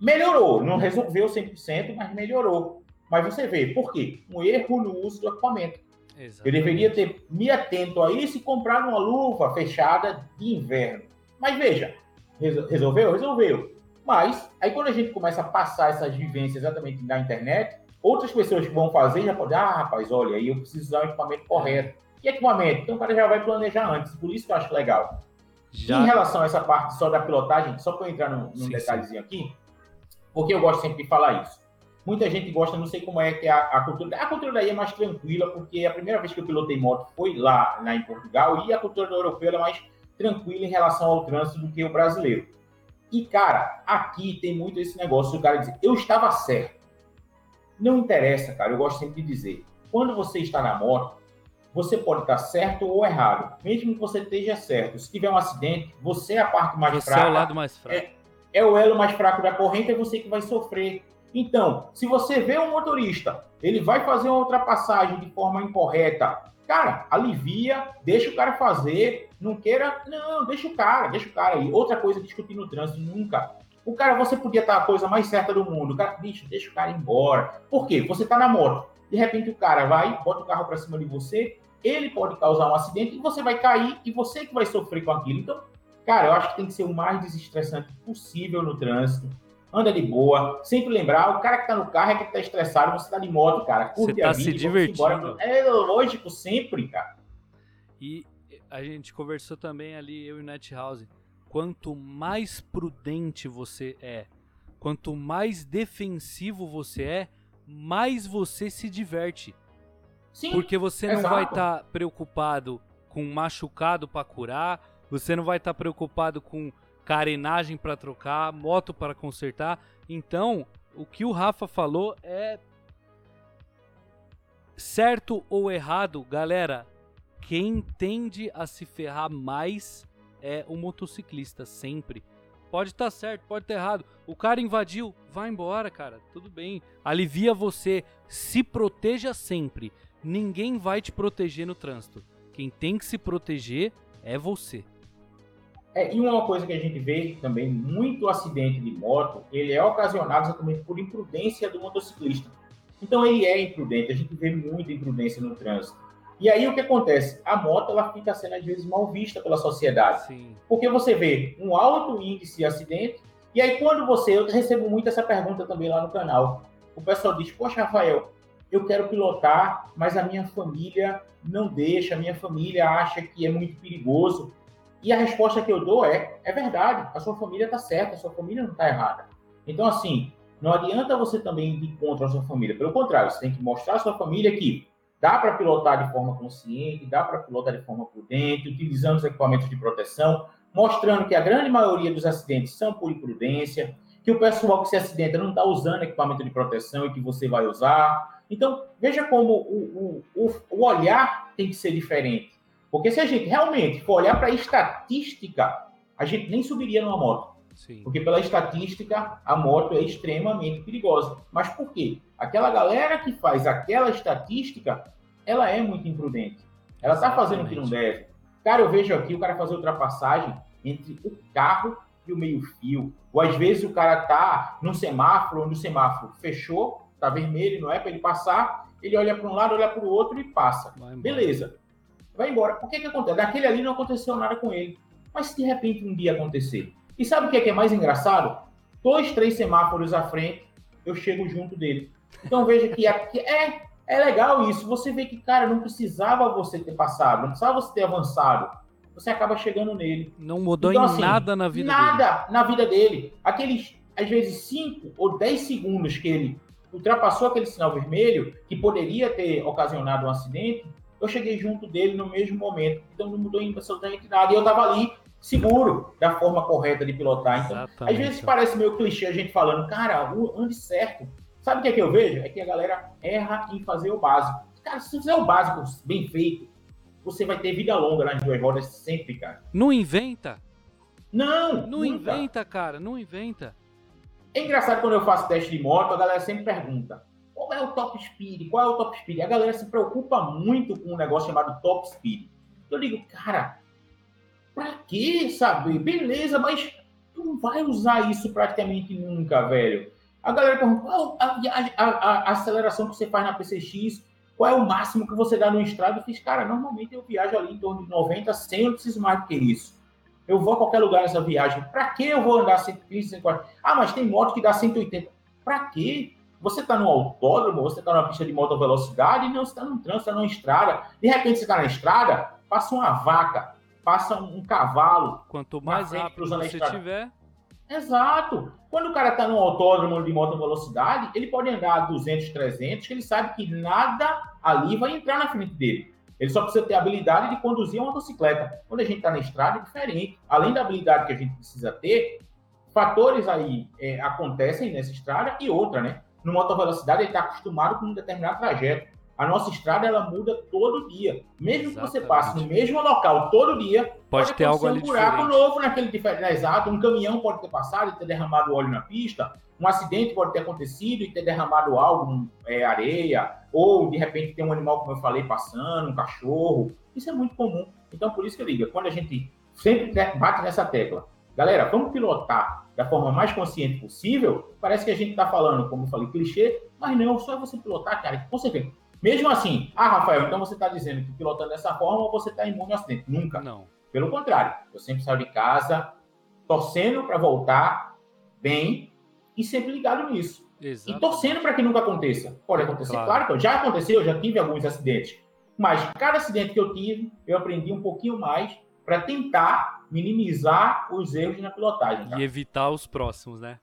Melhorou, não resolveu 100%, mas melhorou. Mas você vê, por quê? Um erro no uso do equipamento. Exatamente. Eu deveria ter me atento a isso e comprar uma luva fechada de inverno. Mas veja, resolveu? Resolveu. Mas aí quando a gente começa a passar essas vivências exatamente na internet, outras pessoas que vão fazer já podem, ah, rapaz, olha, aí eu preciso usar o equipamento correto. Que equipamento? Então o cara já vai planejar antes, por isso que eu acho legal. Já... Em relação a essa parte só da pilotagem, só para entrar num, num sim, detalhezinho sim. aqui, porque eu gosto sempre de falar isso. Muita gente gosta, não sei como é que é a, a, cultura. A cultura daí é mais tranquila, porque a primeira vez que eu pilotei moto foi lá, lá em Portugal, e a cultura europeia é mais tranquila em relação ao trânsito do que o brasileiro. E, cara, aqui tem muito esse negócio do cara dizer, eu estava certo. Não interessa, cara, eu gosto sempre de dizer. Quando você está na moto, você pode estar certo ou errado. Mesmo que você esteja certo. Se tiver um acidente, você é a parte mais você fraca. Você é o lado mais fraco. É, é o elo mais fraco da corrente, é você que vai sofrer então, se você vê um motorista, ele vai fazer uma ultrapassagem de forma incorreta, cara, alivia, deixa o cara fazer, não queira, não, deixa o cara, deixa o cara aí. Outra coisa, discutir no trânsito, nunca. O cara, você podia estar a coisa mais certa do mundo, o cara, bicho, deixa o cara embora. Por quê? Você está na moto, de repente o cara vai, bota o carro para cima de você, ele pode causar um acidente e você vai cair e você que vai sofrer com aquilo. Então, Cara, eu acho que tem que ser o mais desestressante possível no trânsito. Anda de boa. Sempre lembrar, o cara que tá no carro é que tá estressado, você tá de moto, cara. Curte você tá a vida, se divertindo. É lógico, sempre, cara. E a gente conversou também ali, eu e o Net House. Quanto mais prudente você é, quanto mais defensivo você é, mais você se diverte. Sim, Porque você não exato. vai estar tá preocupado com machucado para curar, você não vai estar tá preocupado com carenagem para trocar, moto para consertar. Então, o que o Rafa falou é certo ou errado, galera. Quem tende a se ferrar mais é o motociclista, sempre. Pode estar tá certo, pode estar tá errado. O cara invadiu, vai embora, cara. Tudo bem. Alivia você. Se proteja sempre. Ninguém vai te proteger no trânsito. Quem tem que se proteger é você. É, e uma coisa que a gente vê também, muito acidente de moto, ele é ocasionado exatamente por imprudência do motociclista. Então ele é imprudente, a gente vê muita imprudência no trânsito. E aí o que acontece? A moto ela fica sendo às vezes mal vista pela sociedade. Sim. Porque você vê um alto índice de acidente, e aí quando você, eu recebo muito essa pergunta também lá no canal. O pessoal diz: "Poxa, Rafael, eu quero pilotar, mas a minha família não deixa, a minha família acha que é muito perigoso". E a resposta que eu dou é: é verdade, a sua família está certa, a sua família não está errada. Então, assim, não adianta você também ir contra a sua família. Pelo contrário, você tem que mostrar à sua família que Dá para pilotar de forma consciente, dá para pilotar de forma prudente, utilizando os equipamentos de proteção, mostrando que a grande maioria dos acidentes são por imprudência, que o pessoal que se acidenta não está usando equipamento de proteção e que você vai usar. Então, veja como o, o, o olhar tem que ser diferente. Porque se a gente realmente for olhar para a estatística, a gente nem subiria numa moto. Sim. Porque pela estatística, a moto é extremamente perigosa. Mas por quê? Aquela galera que faz aquela estatística, ela é muito imprudente. Ela está fazendo o que não deve. Cara, eu vejo aqui o cara fazer ultrapassagem entre o carro e o meio-fio. Ou às vezes o cara tá no semáforo, onde o semáforo fechou, tá vermelho, não é para ele passar, ele olha para um lado, olha para o outro e passa. Vai Beleza. Vai embora. O que que acontece? Daquele ali não aconteceu nada com ele. Mas se de repente um dia acontecer? E sabe o que é, que é mais engraçado? Dois, três semáforos à frente, eu chego junto dele. Então veja que aqui é é legal isso. Você vê que, cara, não precisava você ter passado, não precisava você ter avançado. Você acaba chegando nele. Não mudou então, em assim, nada na vida nada dele. Nada na vida dele. Aqueles, às vezes, 5 ou 10 segundos que ele ultrapassou aquele sinal vermelho, que poderia ter ocasionado um acidente, eu cheguei junto dele no mesmo momento. Então não mudou absolutamente nada. E eu estava ali seguro da forma correta de pilotar. Então, Exatamente. às vezes parece meio clichê a gente falando, cara, ande certo. Sabe o que é que eu vejo? É que a galera erra em fazer o básico. Cara, se você fizer o básico bem feito, você vai ter vida longa nas duas rodas sempre, cara. Não inventa. Não! Não nunca. inventa, cara, não inventa. É engraçado quando eu faço teste de moto, a galera sempre pergunta: qual é o top speed? Qual é o top speed? A galera se preocupa muito com um negócio chamado top speed. Eu digo, cara, pra que saber? Beleza, mas tu não vai usar isso praticamente nunca, velho. A galera pergunta qual a, a, a, a, aceleração que você faz na PCX, qual é o máximo que você dá no estrado. Eu fiz, cara, normalmente eu viajo ali em torno de 90, 100, eu preciso mais do que isso. Eu vou a qualquer lugar nessa viagem. Para que eu vou andar 130, 140? Ah, mas tem moto que dá 180. Para quê? Você está no autódromo, você está numa pista de moto velocidade, não, você está no trânsito, está numa estrada. De repente você está na estrada, passa uma vaca, passa um cavalo. Quanto mais rápido você tiver, Exato. Quando o cara está no autódromo de moto velocidade, ele pode andar a 200, 300, que ele sabe que nada ali vai entrar na frente dele. Ele só precisa ter a habilidade de conduzir uma motocicleta. Quando a gente está na estrada, é diferente. Além da habilidade que a gente precisa ter, fatores aí é, acontecem nessa estrada e outra, né? No moto velocidade, ele está acostumado com um determinado trajeto. A nossa estrada ela muda todo dia. Mesmo Exatamente. que você passe no mesmo local todo dia, pode, pode ter algo ali um buraco diferente. novo naquele diferente. Exato, um caminhão pode ter passado e ter derramado óleo na pista. Um acidente pode ter acontecido e ter derramado algo, é, areia, ou de repente tem um animal, como eu falei, passando, um cachorro. Isso é muito comum. Então, por isso que eu digo, quando a gente sempre bate nessa tecla, galera, vamos pilotar da forma mais consciente possível, parece que a gente está falando, como eu falei, clichê, mas não, só você pilotar, cara, com certeza mesmo assim, ah, Rafael, então você está dizendo que pilotando dessa forma você está imune ao acidente. Nunca. Não. Pelo contrário, eu sempre saio de casa torcendo para voltar bem e sempre ligado nisso. Exato. E torcendo para que nunca aconteça. Pode acontecer, claro. claro que já aconteceu, eu já tive alguns acidentes. Mas cada acidente que eu tive, eu aprendi um pouquinho mais para tentar minimizar os erros na pilotagem. Cara. E evitar os próximos, né?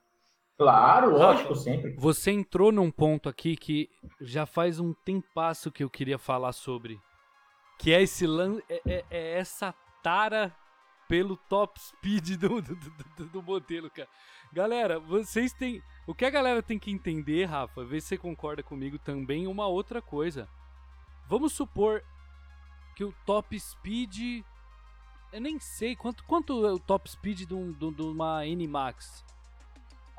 Claro, lógico, sempre. Você entrou num ponto aqui que já faz um tempasso que eu queria falar sobre. Que é esse lan... é, é, é essa tara pelo top speed do, do, do, do, modelo, cara. Galera, vocês têm. O que a galera tem que entender, Rafa, ver se você concorda comigo também, uma outra coisa. Vamos supor que o top speed. Eu nem sei quanto, quanto é o top speed de, um, de uma N-Max.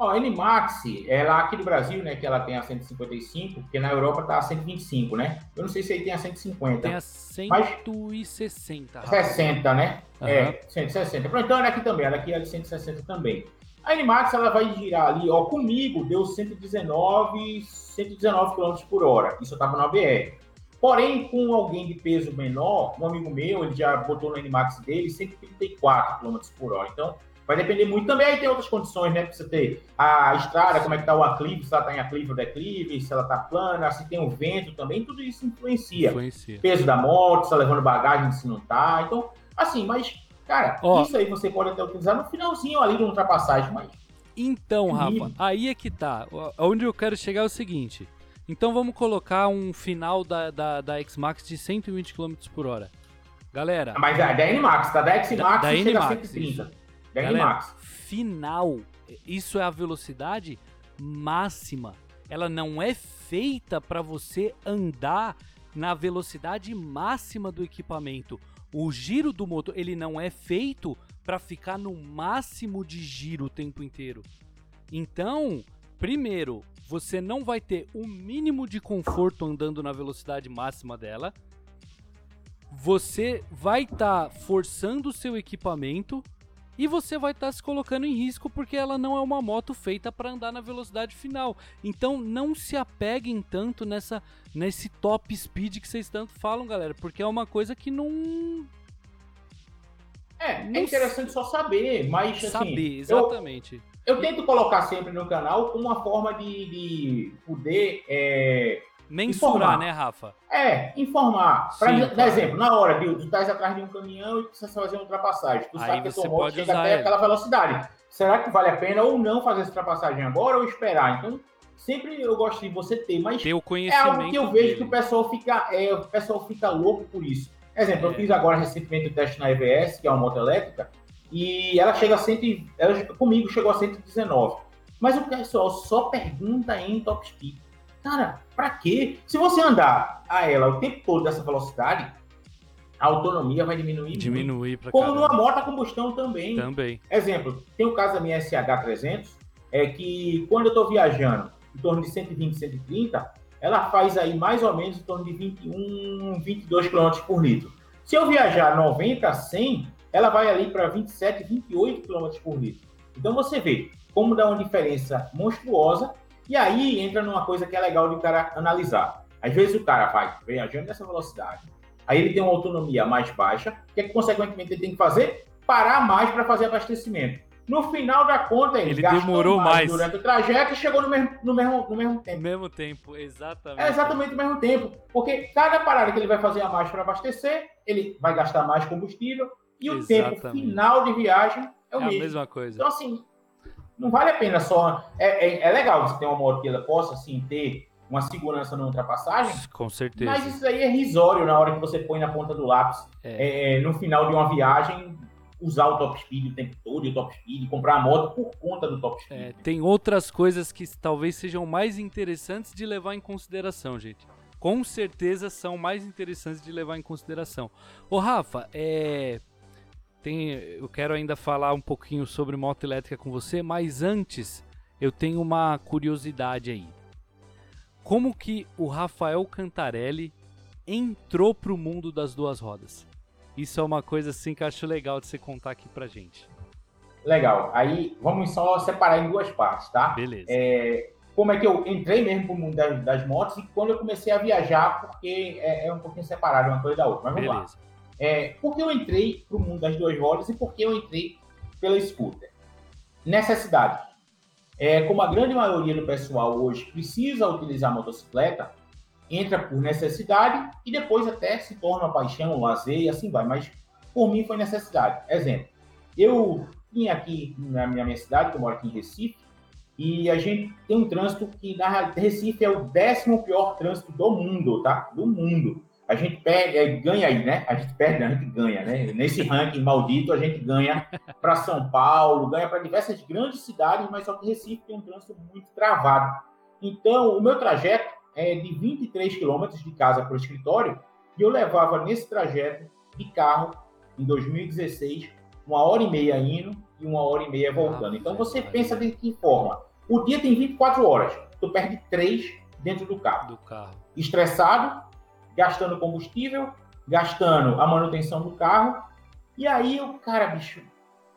Ó, a N-Max, ela aqui no Brasil, né, que ela tem a 155, porque na Europa tá a 125, né? Eu não sei se aí tem a 150. Tem a 160. Mas... 60, né? Uhum. É, 160. Pronto, então ela aqui também, ela aqui é de 160 também. A N-Max, ela vai girar ali, ó, comigo deu 119, 119 km por hora. Isso eu tava na BR. Porém, com alguém de peso menor, um amigo meu, ele já botou no N-Max dele 134 km por hora. Então, vai depender muito. Também aí tem outras condições, né? Você ter a estrada, como é que tá o aclive, se ela tá em aclive ou declive, se ela tá plana, se tem o vento também, tudo isso influencia. influencia. Peso da moto, se tá levando bagagem, se não tá. Então, assim, mas, cara, isso aí você pode até utilizar no finalzinho ali de uma ultrapassagem, mas... Então, Rafa, aí é que tá. Onde eu quero chegar é o seguinte. Então vamos colocar um final da, da, da X-Max de 120 km por hora. Galera. Mas é da N-Max, tá? Da X-Max da, da chega a 130. Da N-Max. Final. Isso é a velocidade máxima. Ela não é feita para você andar na velocidade máxima do equipamento. O giro do motor, ele não é feito para ficar no máximo de giro o tempo inteiro. Então, primeiro, você não vai ter o mínimo de conforto andando na velocidade máxima dela. Você vai estar tá forçando o seu equipamento e você vai estar tá se colocando em risco porque ela não é uma moto feita para andar na velocidade final. Então não se apeguem tanto nessa nesse top speed que vocês tanto falam, galera, porque é uma coisa que não é, não é interessante só saber, mas assim, saber, exatamente. Eu eu tento colocar sempre no canal uma forma de, de poder. É, Mensurar, informar. né, Rafa? É, informar. Para dar exemplo, na hora de tu estás atrás de um caminhão e precisa fazer uma ultrapassagem. Tu Aí sabe que a tua moto chega até aquela velocidade. Será que vale a pena ou não fazer essa ultrapassagem agora ou esperar? Então, sempre eu gosto de você ter, mas ter o conhecimento é algo que eu vejo dele. que o pessoal fica, é, o pessoal fica louco por isso. Exemplo, é. eu fiz agora recentemente o teste na EVS, que é uma moto elétrica, e ela chega a 100, ela, comigo chegou a 119. Mas o pessoal só pergunta em top speed. Cara, para quê? Se você andar a ela o tempo todo dessa velocidade, a autonomia vai diminuir. Diminuir para Como numa moto a combustão também. Também. Exemplo, tem o caso da minha SH300, é que quando eu estou viajando em torno de 120, 130, ela faz aí mais ou menos em torno de 21, 22 km por litro. Se eu viajar 90 a 100, ela vai ali para 27, 28 km por litro. Então você vê como dá uma diferença monstruosa, e aí entra numa coisa que é legal de o cara analisar. Às vezes o cara vai viajando nessa velocidade, aí ele tem uma autonomia mais baixa, o que, é que consequentemente ele tem que fazer? Parar mais para fazer abastecimento. No final da conta, ele, ele demorou mais, mais, durante o trajeto e chegou no mesmo, no mesmo, no mesmo tempo. No mesmo tempo, exatamente. É exatamente o mesmo tempo. Porque cada parada que ele vai fazer a mais para abastecer, ele vai gastar mais combustível, e o Exatamente. tempo final de viagem é o é mesmo. a mesma coisa. Então, assim, não vale a pena só. É, é, é legal você ter uma moto que ela possa, assim, ter uma segurança na ultrapassagem. Com certeza. Mas isso aí é risório na hora que você põe na ponta do lápis. É. É, no final de uma viagem, usar o top speed o tempo todo, o top speed, comprar a moto por conta do top speed. É, tem outras coisas que talvez sejam mais interessantes de levar em consideração, gente. Com certeza são mais interessantes de levar em consideração. Ô Rafa, é, tem, eu quero ainda falar um pouquinho sobre moto elétrica com você, mas antes eu tenho uma curiosidade aí. Como que o Rafael Cantarelli entrou pro mundo das duas rodas? Isso é uma coisa assim que eu acho legal de você contar aqui pra gente. Legal. Aí vamos só separar em duas partes, tá? Beleza. É, como é que eu entrei mesmo pro mundo das, das, motos e quando eu comecei a viajar, porque é, é um pouquinho separado uma coisa da outra. Mas vamos Beleza. lá. É, por que eu entrei para o mundo das duas rodas e por que eu entrei pela scooter? Necessidade. É, como a grande maioria do pessoal hoje precisa utilizar a motocicleta, entra por necessidade e depois até se torna paixão, lazer e assim vai. Mas por mim foi necessidade. Exemplo, eu tinha aqui na minha, minha cidade, que eu moro aqui em Recife, e a gente tem um trânsito que na Recife é o décimo pior trânsito do mundo, tá? Do mundo. A gente perde, ganha aí, né? A gente perde, a gente ganha, né? Nesse ranking maldito, a gente ganha para São Paulo, ganha para diversas grandes cidades, mas só que Recife tem um trânsito muito travado. Então, o meu trajeto é de 23 quilômetros de casa para o escritório, e eu levava nesse trajeto de carro, em 2016, uma hora e meia indo e uma hora e meia voltando. Então você pensa de que forma? O dia tem 24 horas, tu perde três dentro do carro. Do carro. Estressado, gastando combustível, gastando a manutenção do carro. E aí o cara, bicho,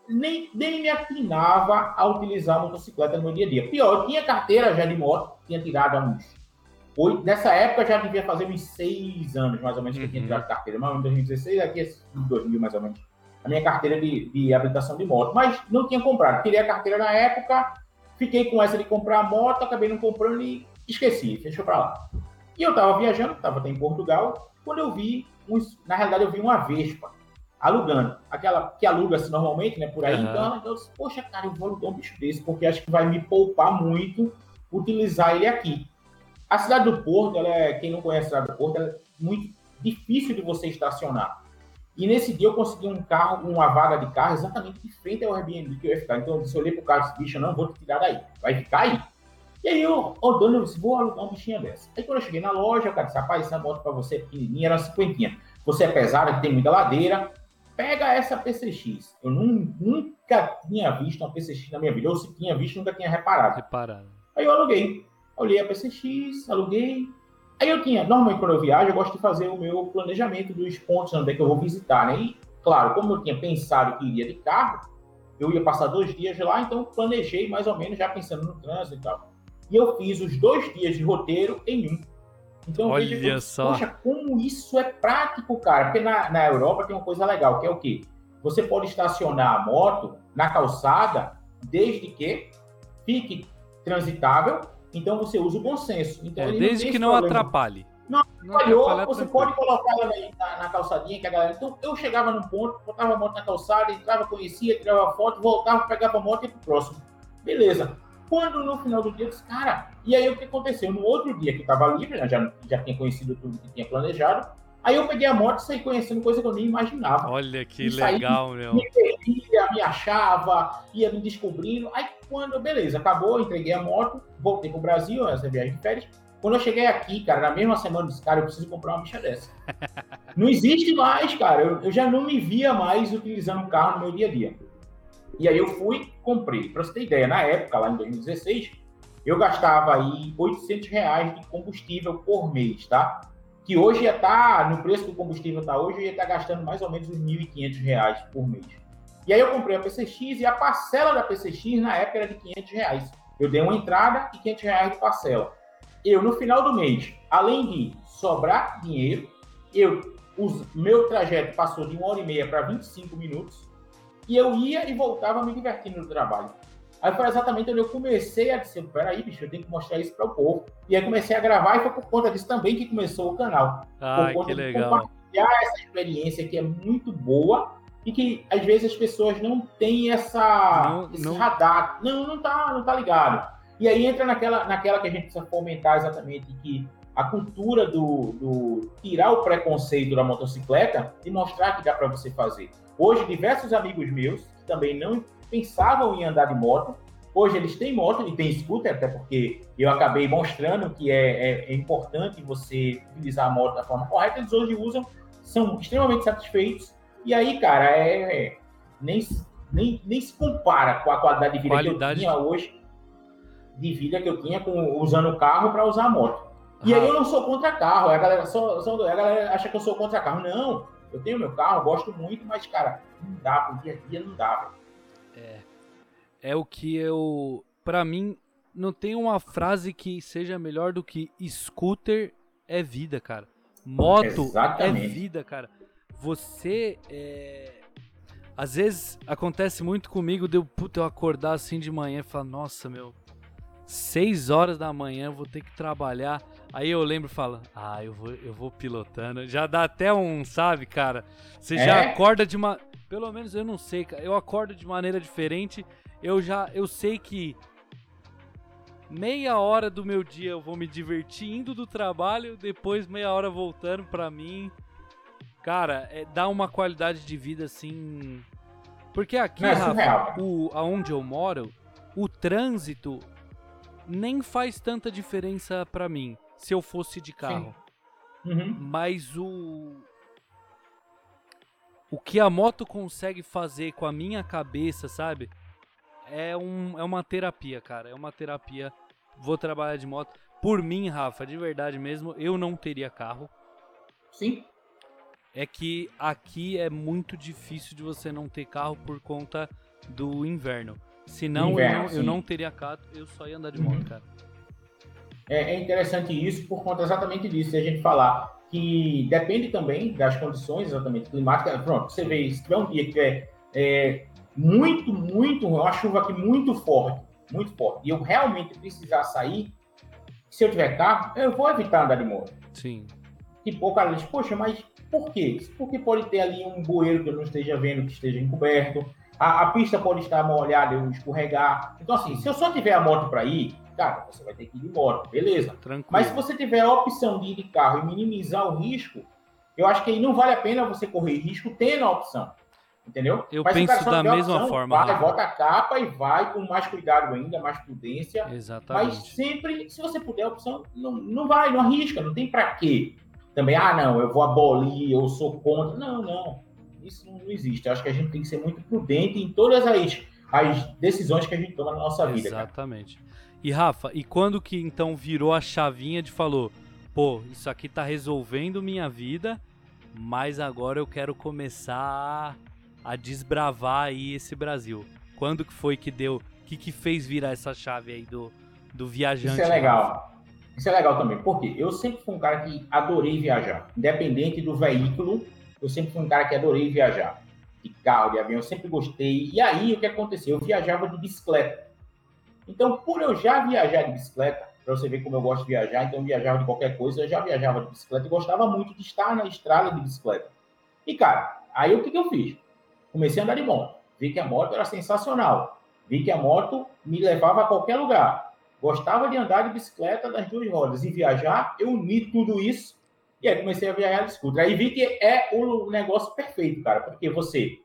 nem, nem me atinava a utilizar a motocicleta no meu dia a dia. Pior, eu tinha carteira já de moto, tinha tirado há uns. Oito, nessa época já devia fazer uns seis anos, mais ou menos, que eu tinha uhum. tirado carteira. Mas em 2016, aqui é 2000 mais ou menos a minha carteira de, de habilitação de moto, mas não tinha comprado. Queria a carteira na época, fiquei com essa de comprar a moto, acabei não comprando e esqueci, fechou para lá. E eu estava viajando, estava até em Portugal, quando eu vi, uns, na realidade eu vi uma Vespa alugando, aquela que aluga-se normalmente, né, por aí. Uhum. Então eu disse, poxa, cara, eu vou alugar um bicho desse, porque acho que vai me poupar muito utilizar ele aqui. A cidade do Porto, ela é, quem não conhece a cidade do Porto, é muito difícil de você estacionar. E nesse dia eu consegui um carro, uma vaga de carro exatamente de frente ao Airbnb que eu ia ficar. Então eu disse, eu olhei pro carro e disse, bicho, não vou te tirar daí, vai ficar aí. E aí eu, andando, eu disse, vou alugar uma bichinha dessa. Aí quando eu cheguei na loja, o cara disse, rapaz, essa moto pra você é pequenininha, era cinquentinha. Você é pesada, tem muita ladeira, pega essa PCX. Eu nunca tinha visto uma PCX na minha vida, ou se tinha visto, nunca tinha reparado. Reparado. Aí eu aluguei. Olhei a PCX, aluguei, Aí eu tinha, normalmente quando eu viajo, eu gosto de fazer o meu planejamento dos pontos onde é que eu vou visitar, né? E, claro, como eu tinha pensado que iria de carro, eu ia passar dois dias lá, então planejei mais ou menos já pensando no trânsito e tal. E eu fiz os dois dias de roteiro em um. Então, Olha veja, só. poxa, como isso é prático, cara. Porque na, na Europa tem uma coisa legal, que é o quê? Você pode estacionar a moto na calçada desde que fique transitável então você usa o bom senso. Então, é, desde que não problema. atrapalhe. Não, atrapalhou, não você pode colocar ela na, na, calçadinha que a galera. Então eu chegava num ponto, botava a moto na calçada, entrava, conhecia, tirava foto, voltava, pegava a moto e ia pro próximo. Beleza. Quando no final do dia eu disse, cara, e aí o que aconteceu? No outro dia que eu tava livre, né, já, já tinha conhecido tudo que tinha planejado, Aí eu peguei a moto e saí conhecendo coisa que eu nem imaginava. Olha que legal, meu. Me perdia, me achava, ia me descobrindo. Aí quando, beleza, acabou, entreguei a moto, voltei pro Brasil, essa viagem de férias. Quando eu cheguei aqui, cara, na mesma semana, eu disse, cara, eu preciso comprar uma bicha dessa. não existe mais, cara. Eu, eu, já não me via mais utilizando um carro no meu dia a dia. E aí eu fui, comprei. Pra você ter ideia, na época, lá em 2016, eu gastava aí 800 reais de combustível por mês, tá? que hoje ia estar, tá, no preço que o combustível está hoje, eu ia estar tá gastando mais ou menos uns R$ 1.500 por mês. E aí eu comprei a PCX e a parcela da PCX na época era de 500 reais. Eu dei uma entrada e 500 reais de parcela. Eu, no final do mês, além de sobrar dinheiro, eu, o meu trajeto passou de uma hora e meia para 25 minutos e eu ia e voltava me divertindo no trabalho. Aí foi exatamente onde eu comecei a dizer, peraí, bicho, eu tenho que mostrar isso para o povo. E aí comecei a gravar e foi por conta disso também que começou o canal. Ah, por conta que legal. compartilhar essa experiência que é muito boa e que às vezes as pessoas não têm essa, não, esse não... radar. Não, não tá, não tá ligado. E aí entra naquela, naquela que a gente precisa fomentar exatamente que a cultura do, do tirar o preconceito da motocicleta e mostrar que dá para você fazer. Hoje, diversos amigos meus que também não pensavam em andar de moto. Hoje eles têm moto e têm scooter, até porque eu acabei mostrando que é, é, é importante você utilizar a moto da forma correta. Eles hoje usam, são extremamente satisfeitos. E aí, cara, é, é nem, nem, nem se compara com a qualidade de vida qualidade... que eu tinha hoje, de vida que eu tinha com, usando o carro para usar a moto. E ah. aí eu não sou contra carro, a galera, só, só, a galera acha que eu sou contra carro. Não, eu tenho meu carro, gosto muito, mas, cara, não dá, pro dia a dia não dá. É. É o que eu. Pra mim, não tem uma frase que seja melhor do que scooter é vida, cara. Moto é Exatamente. é vida, cara. você é... Às vezes acontece muito comigo de eu, puta, eu acordar assim de manhã e falar, nossa, meu, 6 horas da manhã eu vou ter que trabalhar. Aí eu lembro e falo, ah, eu vou, eu vou pilotando. Já dá até um, sabe, cara? Você é? já acorda de uma. Pelo menos eu não sei, cara. Eu acordo de maneira diferente. Eu já. Eu sei que meia hora do meu dia eu vou me divertir indo do trabalho, depois meia hora voltando pra mim. Cara, é, dá uma qualidade de vida assim. Porque aqui, é Rafa, o, aonde eu moro, o trânsito nem faz tanta diferença para mim se eu fosse de carro. Uhum. Mas o. O que a moto consegue fazer com a minha cabeça, sabe? É, um, é uma terapia, cara. É uma terapia. Vou trabalhar de moto. Por mim, Rafa, de verdade mesmo, eu não teria carro. Sim. É que aqui é muito difícil de você não ter carro por conta do inverno. Senão inverno, eu, não, eu não teria carro, eu só ia andar de moto, uhum. cara. É, é, interessante isso por conta exatamente disso, se a gente falar que depende também das condições exatamente climáticas. Pronto, você vê, se tiver um dia que é, é muito, muito, uma chuva aqui muito forte, muito forte, e eu realmente precisar sair, se eu tiver carro, eu vou evitar andar de moto. Sim. E pô, cara diz, poxa, mas por quê? Porque pode ter ali um bueiro que eu não esteja vendo, que esteja encoberto, a, a pista pode estar molhada, eu escorregar. Então, assim, se eu só tiver a moto para ir, cara, você vai ter que ir de moto, beleza. Tranquilo. Mas se você tiver a opção de ir de carro e minimizar o risco, eu acho que aí não vale a pena você correr risco tendo a opção. Entendeu? Eu Mas penso da mesma opção, forma. Vai, bota a capa e vai com mais cuidado ainda, mais prudência. Exatamente. Mas sempre, se você puder a opção, não, não vai, não arrisca, não tem para quê. Também, ah, não, eu vou abolir, eu sou contra. Não, não. Isso não existe. Eu acho que a gente tem que ser muito prudente em todas as, as decisões que a gente toma na nossa vida. Exatamente. Cara. E Rafa, e quando que então virou a chavinha de falou, pô, isso aqui tá resolvendo minha vida, mas agora eu quero começar a desbravar aí esse Brasil. Quando que foi que deu, que que fez virar essa chave aí do, do viajante? Isso é legal. Isso é legal também, porque eu sempre fui um cara que adorei viajar, independente do veículo, eu sempre fui um cara que adorei viajar. De carro, de avião, eu sempre gostei. E aí, o que aconteceu? Eu viajava de bicicleta. Então, por eu já viajar de bicicleta, para você ver como eu gosto de viajar, então eu viajava de qualquer coisa, eu já viajava de bicicleta e gostava muito de estar na estrada de bicicleta. E, cara, aí o que, que eu fiz? Comecei a andar de moto. Vi que a moto era sensacional. Vi que a moto me levava a qualquer lugar. Gostava de andar de bicicleta das duas rodas e viajar. Eu uni tudo isso e aí comecei a viajar de scooter. Aí vi que é o negócio perfeito, cara, porque você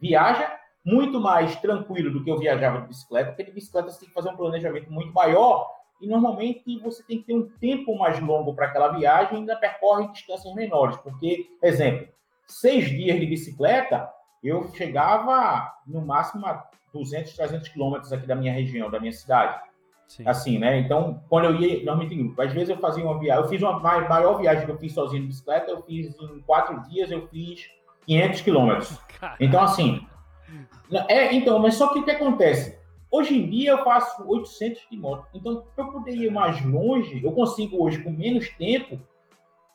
viaja muito mais tranquilo do que eu viajava de bicicleta, porque de bicicleta você tem que fazer um planejamento muito maior e normalmente você tem que ter um tempo mais longo para aquela viagem e ainda percorre distâncias menores, porque, exemplo, seis dias de bicicleta, eu chegava no máximo a 200, 300 quilômetros aqui da minha região, da minha cidade. Sim. Assim, né? Então, quando eu ia, normalmente em grupo, às vezes eu fazia uma viagem, eu fiz uma maior viagem que eu fiz sozinho de bicicleta, eu fiz em quatro dias, eu fiz 500 quilômetros. Então, assim, é, então, mas só que o que acontece? Hoje em dia eu faço 800 de moto. Então, para eu poder ir mais longe, eu consigo hoje, com menos tempo,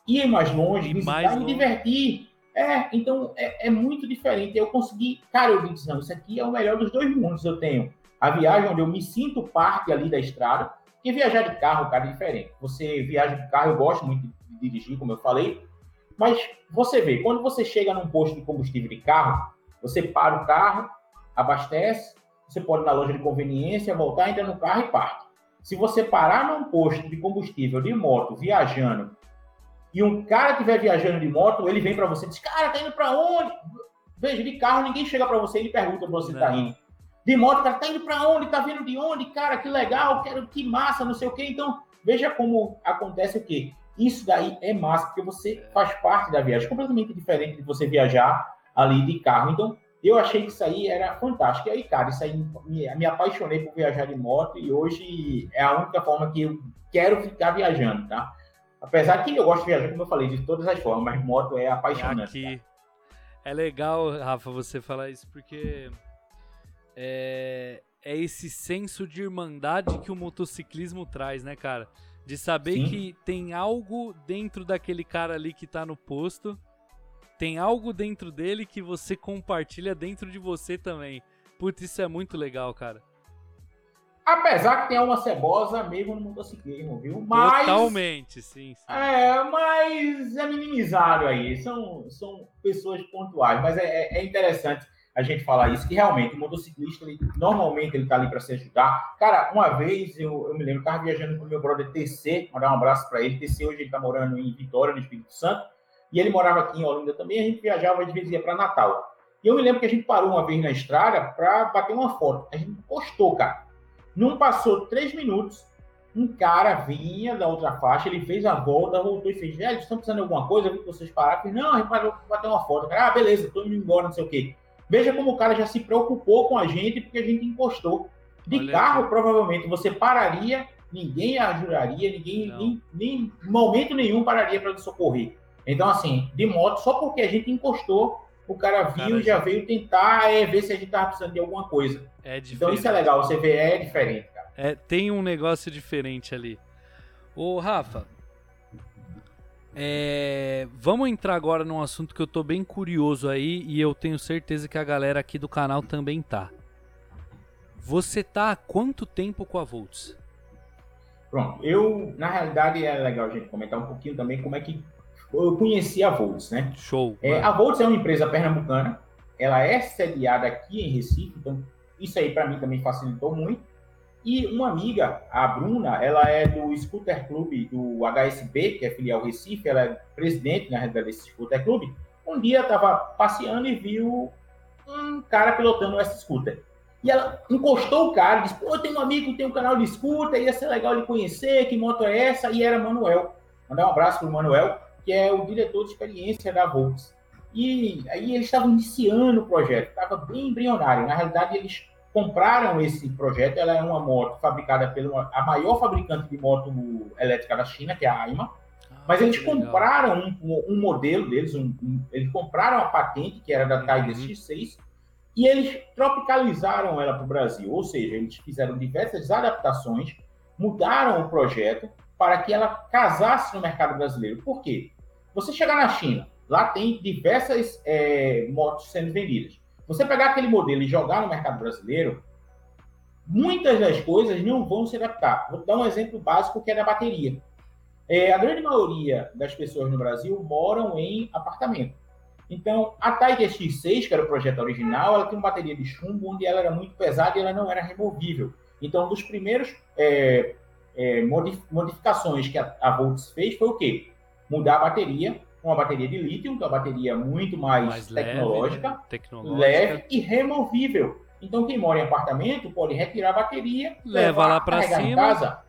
ir mais longe, visitar mais me divertir. É, então é, é, muito diferente. Eu consegui, cara, eu disse, não, isso aqui é o melhor dos dois mundos. Eu tenho a viagem onde eu me sinto parte ali da estrada, que viajar de carro, cara, é diferente. Você viaja de carro, eu gosto muito de dirigir, como eu falei, mas você vê, quando você chega num posto de combustível de carro, você para o carro, abastece, você pode ir na loja de conveniência, voltar, entra no carro e parte. Se você parar num posto de combustível de moto, viajando, e um cara estiver viajando de moto, ele vem para você e diz, cara, tá indo para onde? Veja, de carro ninguém chega para você e pergunta para você tá indo. De moto, cara, tá indo para onde? Tá vindo de onde? Cara, que legal, quero, que massa, não sei o quê. Então, veja como acontece o quê? Isso daí é massa, porque você faz parte da viagem, completamente diferente de você viajar ali de carro. Então, eu achei que isso aí era fantástico. E aí, cara, isso aí me, me apaixonei por viajar de moto e hoje é a única forma que eu quero ficar viajando, tá? Apesar que eu gosto de viajar, como eu falei, de todas as formas, mas moto é apaixonante. Aqui. É legal, Rafa, você falar isso, porque é, é esse senso de irmandade que o motociclismo traz, né, cara? De saber Sim. que tem algo dentro daquele cara ali que tá no posto tem algo dentro dele que você compartilha dentro de você também. Putz, isso é muito legal, cara. Apesar que tem uma cebosa mesmo no motociclismo, viu? Mas, Totalmente, sim, sim. É, mas é minimizado aí. São, são pessoas pontuais. Mas é, é, é interessante a gente falar isso, que realmente o motociclista, ele, normalmente ele tá ali para se ajudar. Cara, uma vez eu, eu me lembro, eu tava viajando com meu brother TC, mandar um abraço para ele. TC hoje ele tá morando em Vitória, no Espírito Santo, e ele morava aqui em Olinda também. A gente viajava de vez ia para Natal. E eu me lembro que a gente parou uma vez na estrada para bater uma foto. A gente postou, cara. Não passou três minutos, um cara vinha da outra faixa, ele fez a volta, voltou e fez, velho, estão precisando de alguma coisa? Eu vi que vocês pararam. Eu falei, não, a gente parou para bater uma foto. Cara, ah, beleza, tô indo embora, não sei o quê. Veja como o cara já se preocupou com a gente porque a gente encostou. De Olha carro, aqui. provavelmente, você pararia, ninguém ajudaria, ninguém, nem, nem momento nenhum pararia para socorrer. Então, assim, de moto, só porque a gente encostou, o cara viu e já veio tentar é, ver se a gente tava precisando de alguma coisa. É então isso é legal, você vê, é diferente, cara. É, tem um negócio diferente ali. Ô, Rafa, é, vamos entrar agora num assunto que eu tô bem curioso aí e eu tenho certeza que a galera aqui do canal também tá. Você tá há quanto tempo com a Volts? Pronto, eu, na realidade, é legal a gente comentar um pouquinho também como é que eu conheci a Volts, né? Show. É, a Volts é uma empresa pernambucana, ela é sediada aqui em Recife, então isso aí para mim também facilitou muito. E uma amiga, a Bruna, ela é do Scooter Club do HSB, que é filial Recife, ela é presidente, na realidade, desse Scooter Club. Um dia estava passeando e viu um cara pilotando esse scooter. E ela encostou o cara, disse: Pô, tem um amigo que tem um canal de scooter, ia ser legal ele conhecer, que moto é essa? E era Manuel. Mandar um abraço para o Manuel que é o diretor de experiência da Volks. E aí eles estavam iniciando o projeto, estava bem embrionário. Na realidade, eles compraram esse projeto. Ela é uma moto fabricada pela a maior fabricante de moto elétrica da China, que é a AIMA. Ah, Mas eles compraram um, um, modelo deles, um, um, eles compraram a patente, que era da Tiger uhum. X6, e eles tropicalizaram ela para o Brasil. Ou seja, eles fizeram diversas adaptações, mudaram o projeto para que ela casasse no mercado brasileiro. Por quê? Você chegar na China, lá tem diversas é, motos sendo vendidas. Você pegar aquele modelo e jogar no mercado brasileiro, muitas das coisas não vão se adaptar. Vou dar um exemplo básico que é da bateria. É, a grande maioria das pessoas no Brasil moram em apartamento. Então, a Tiger X6, que era o projeto original, ela tem uma bateria de chumbo onde ela era muito pesada e ela não era removível. Então, um dos primeiros é, é, modificações que a, a Volts fez foi o quê? mudar a bateria, uma bateria de lítio, que é uma bateria muito mais, mais tecnológica, leve, né? tecnológica, leve e removível. Então, quem mora em apartamento pode retirar a bateria, leva lá para cima. Em casa.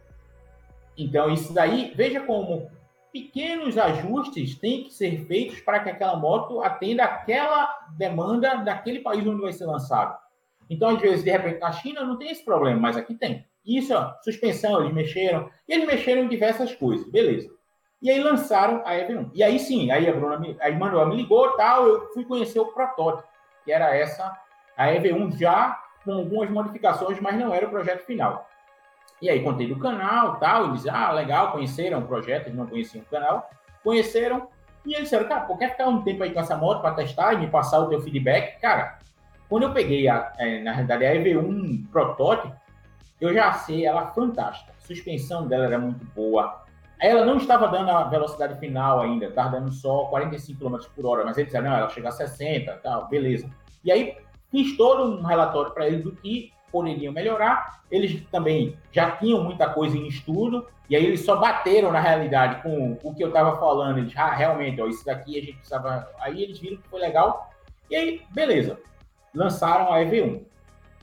Então, isso daí, veja como pequenos ajustes têm que ser feitos para que aquela moto atenda aquela demanda daquele país onde vai ser lançado. Então, às vezes, de repente, na China não tem esse problema, mas aqui tem. Isso, ó, suspensão, eles mexeram. E eles mexeram em diversas coisas, beleza. E aí lançaram a EV1. E aí sim, aí a Bruna, me, Manuel me ligou tal, eu fui conhecer o protótipo, que era essa, a EV1 já com algumas modificações, mas não era o projeto final. E aí contei do canal tal, eles, ah, legal, conheceram o projeto, eles não conheciam o canal, conheceram, e eles disseram, cara, pô, quer ficar um tempo aí com essa moto para testar e me passar o teu feedback? Cara, quando eu peguei, a, é, na realidade, a EV1 protótipo, eu já sei ela fantástica. A suspensão dela era muito boa, ela não estava dando a velocidade final ainda, estava dando só 45 km por hora, mas ele disse, não, ela chega a 60, tal, beleza. E aí fiz todo um relatório para eles do que poderiam melhorar. Eles também já tinham muita coisa em estudo, e aí eles só bateram na realidade com o que eu estava falando. Eles, ah, realmente, ó, isso daqui a gente precisava. Aí eles viram que foi legal, e aí, beleza, lançaram a EV1.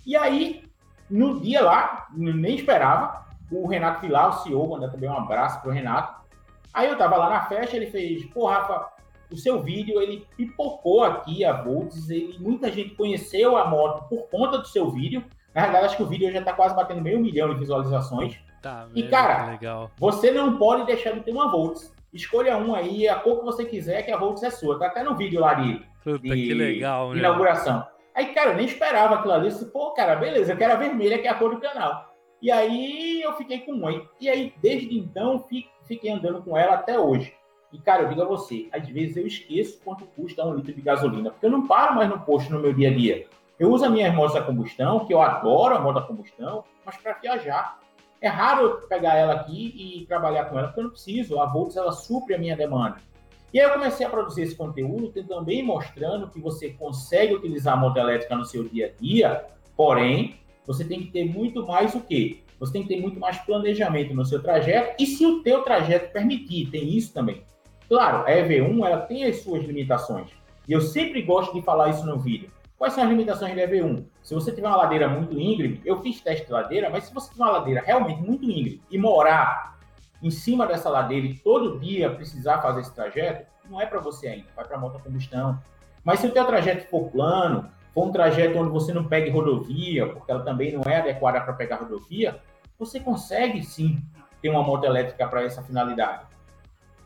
E aí, no dia lá, nem esperava, o Renato Vilar, o CEO, mandar também um abraço pro Renato. Aí eu tava lá na festa, ele fez, pô, Rafa, o seu vídeo, ele pipocou aqui a Volts, ele, muita gente conheceu a moto por conta do seu vídeo. Na verdade, acho que o vídeo já tá quase batendo meio milhão de visualizações. Tá, e, cara, legal. você não pode deixar de ter uma Volts. Escolha um aí, a cor que você quiser, que a Volts é sua. Tá até no vídeo lá de, Puta, de, que legal, de inauguração. Aí, cara, eu nem esperava aquilo ali. disse, pô, cara, beleza, eu quero a vermelha, que é a cor do canal. E aí eu fiquei com uma. E aí, desde então, fiquei andando com ela até hoje. E, cara, eu digo a você, às vezes eu esqueço quanto custa um litro de gasolina, porque eu não paro mais no posto no meu dia a dia. Eu uso a minha moto a combustão, que eu adoro a moto a combustão, mas para viajar. É raro eu pegar ela aqui e trabalhar com ela, porque eu não preciso. A Volts, ela supre a minha demanda. E aí eu comecei a produzir esse conteúdo, também mostrando que você consegue utilizar a moto elétrica no seu dia a dia, porém, você tem que ter muito mais o quê? Você tem que ter muito mais planejamento no seu trajeto, e se o teu trajeto permitir, tem isso também. Claro, a EV1 ela tem as suas limitações. E eu sempre gosto de falar isso no vídeo. Quais são as limitações da EV1? Se você tiver uma ladeira muito íngreme, eu fiz teste de ladeira, mas se você tiver uma ladeira realmente muito íngreme e morar em cima dessa ladeira e todo dia precisar fazer esse trajeto, não é para você ainda, vai para moto combustão. Mas se o teu trajeto for plano, for um trajeto onde você não pegue rodovia, porque ela também não é adequada para pegar rodovia, você consegue sim ter uma moto elétrica para essa finalidade.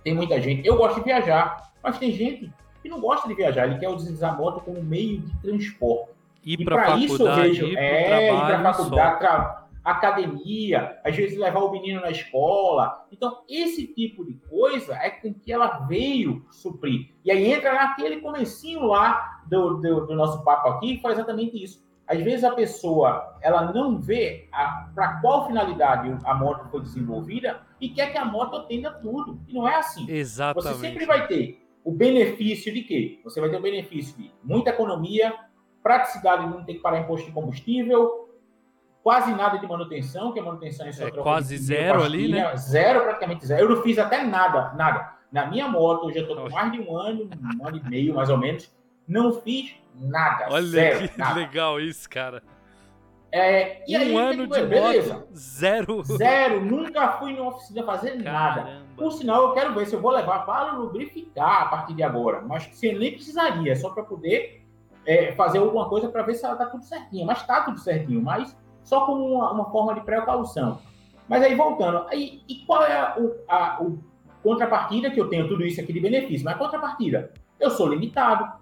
Tem muita gente, eu gosto de viajar, mas tem gente que não gosta de viajar, ele quer utilizar a moto como meio de transporte. Ir e para isso eu vejo, é, ir para faculdade, tra... academia, às vezes levar o menino na escola. Então, esse tipo de coisa é com que ela veio suprir. E aí entra naquele comecinho lá do, do, do nosso papo aqui, que faz exatamente isso. Às vezes a pessoa ela não vê para qual finalidade a moto foi desenvolvida e quer que a moto atenda tudo. E não é assim. Exatamente. Você sempre vai ter o benefício de quê? Você vai ter o benefício de muita economia, praticidade de não ter que pagar imposto de combustível, quase nada de manutenção, que a manutenção é só é quase zero ali, né? Zero, praticamente zero. Eu não fiz até nada, nada. Na minha moto, eu já estou com mais de um ano, um ano e meio mais ou menos, não fiz nada. Olha zero, que nada. legal isso, cara. É, e um aí, ano de beleza. moto, zero. Zero, nunca fui numa oficina fazer Caramba. nada. Por sinal, eu quero ver se eu vou levar para lubrificar a partir de agora. Mas você nem precisaria, só para poder é, fazer alguma coisa para ver se ela está tudo certinho. Mas está tudo certinho, mas só como uma, uma, forma de precaução. Mas aí, voltando, aí, e qual é a, a, a contrapartida que eu tenho tudo isso aqui de benefício? Mas a contrapartida, eu sou limitado,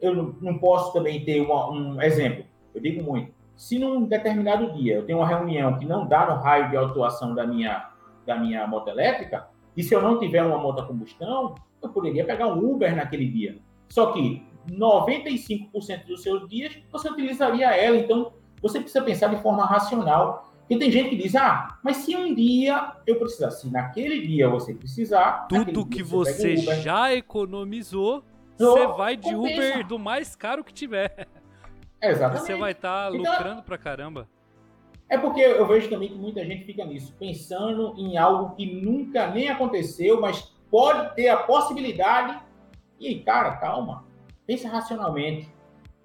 eu não, não posso também ter uma, um exemplo. Eu digo muito. Se num determinado dia eu tenho uma reunião que não dá no raio de atuação da minha, da minha moto elétrica, e se eu não tiver uma moto a combustão, eu poderia pegar um Uber naquele dia. Só que 95% dos seus dias você utilizaria ela. Então, você precisa pensar de forma racional. Porque tem gente que diz, ah, mas se um dia eu precisar, se naquele dia você precisar. Tudo que você, você já economizou, você vai de compensa. Uber do mais caro que tiver. Exatamente. Você vai estar tá então, lucrando pra caramba. É porque eu vejo também que muita gente fica nisso, pensando em algo que nunca nem aconteceu, mas pode ter a possibilidade. E cara, calma. Pensa racionalmente.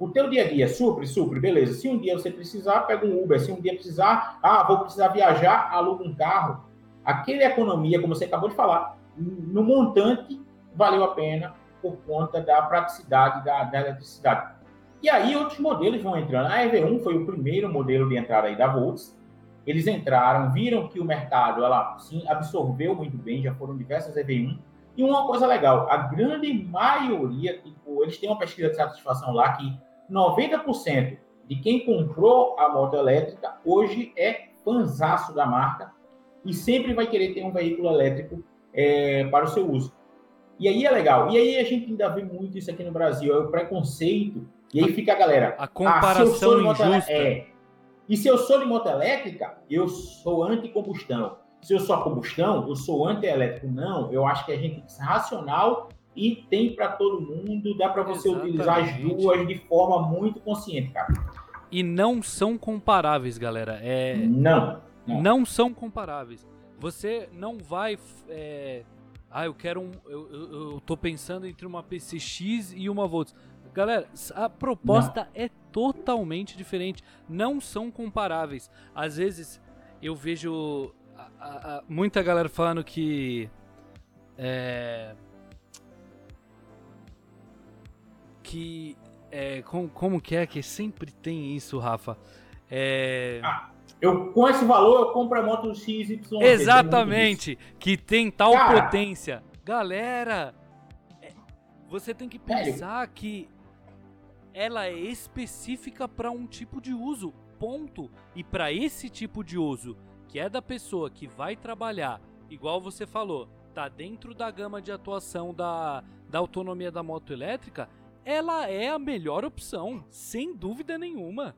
O teu dia a dia, supre, supre, beleza. Se um dia você precisar, pega um Uber. Se um dia precisar, ah, vou precisar viajar, aluga um carro. Aquela economia, como você acabou de falar, no montante, valeu a pena por conta da praticidade da, da eletricidade. E aí outros modelos vão entrando. A EV1 foi o primeiro modelo de entrada aí da Volts. Eles entraram, viram que o mercado ela sim absorveu muito bem, já foram diversas EV1. E uma coisa legal, a grande maioria, tipo, eles têm uma pesquisa de satisfação lá que 90% de quem comprou a moto elétrica hoje é fanzaço da marca e sempre vai querer ter um veículo elétrico é, para o seu uso. E aí é legal. E aí a gente ainda vê muito isso aqui no Brasil, é o preconceito. E aí fica a galera. A comparação ah, injusta. É. E se eu sou de moto elétrica, eu sou anti-combustão. Se eu sou combustão, eu sou anti-elétrico. Não, eu acho que a gente tem que ser racional e tem para todo mundo, dá para você Exatamente. utilizar as duas de forma muito consciente, cara. E não são comparáveis, galera. É... Não, não. Não são comparáveis. Você não vai é, ah, eu quero um. Eu, eu, eu tô pensando entre uma PCX e uma Volts. Galera, a proposta Não. é totalmente diferente. Não são comparáveis. Às vezes eu vejo a, a, a, muita galera falando que. É, que. É, com, como que é que sempre tem isso, Rafa? É. Ah eu, com esse valor, eu compro a moto XY. Exatamente, que tem tal Cara, potência. Galera, é, você tem que pensar sério? que ela é específica para um tipo de uso, ponto. E para esse tipo de uso, que é da pessoa que vai trabalhar, igual você falou, tá dentro da gama de atuação da, da autonomia da moto elétrica, ela é a melhor opção, sem dúvida nenhuma.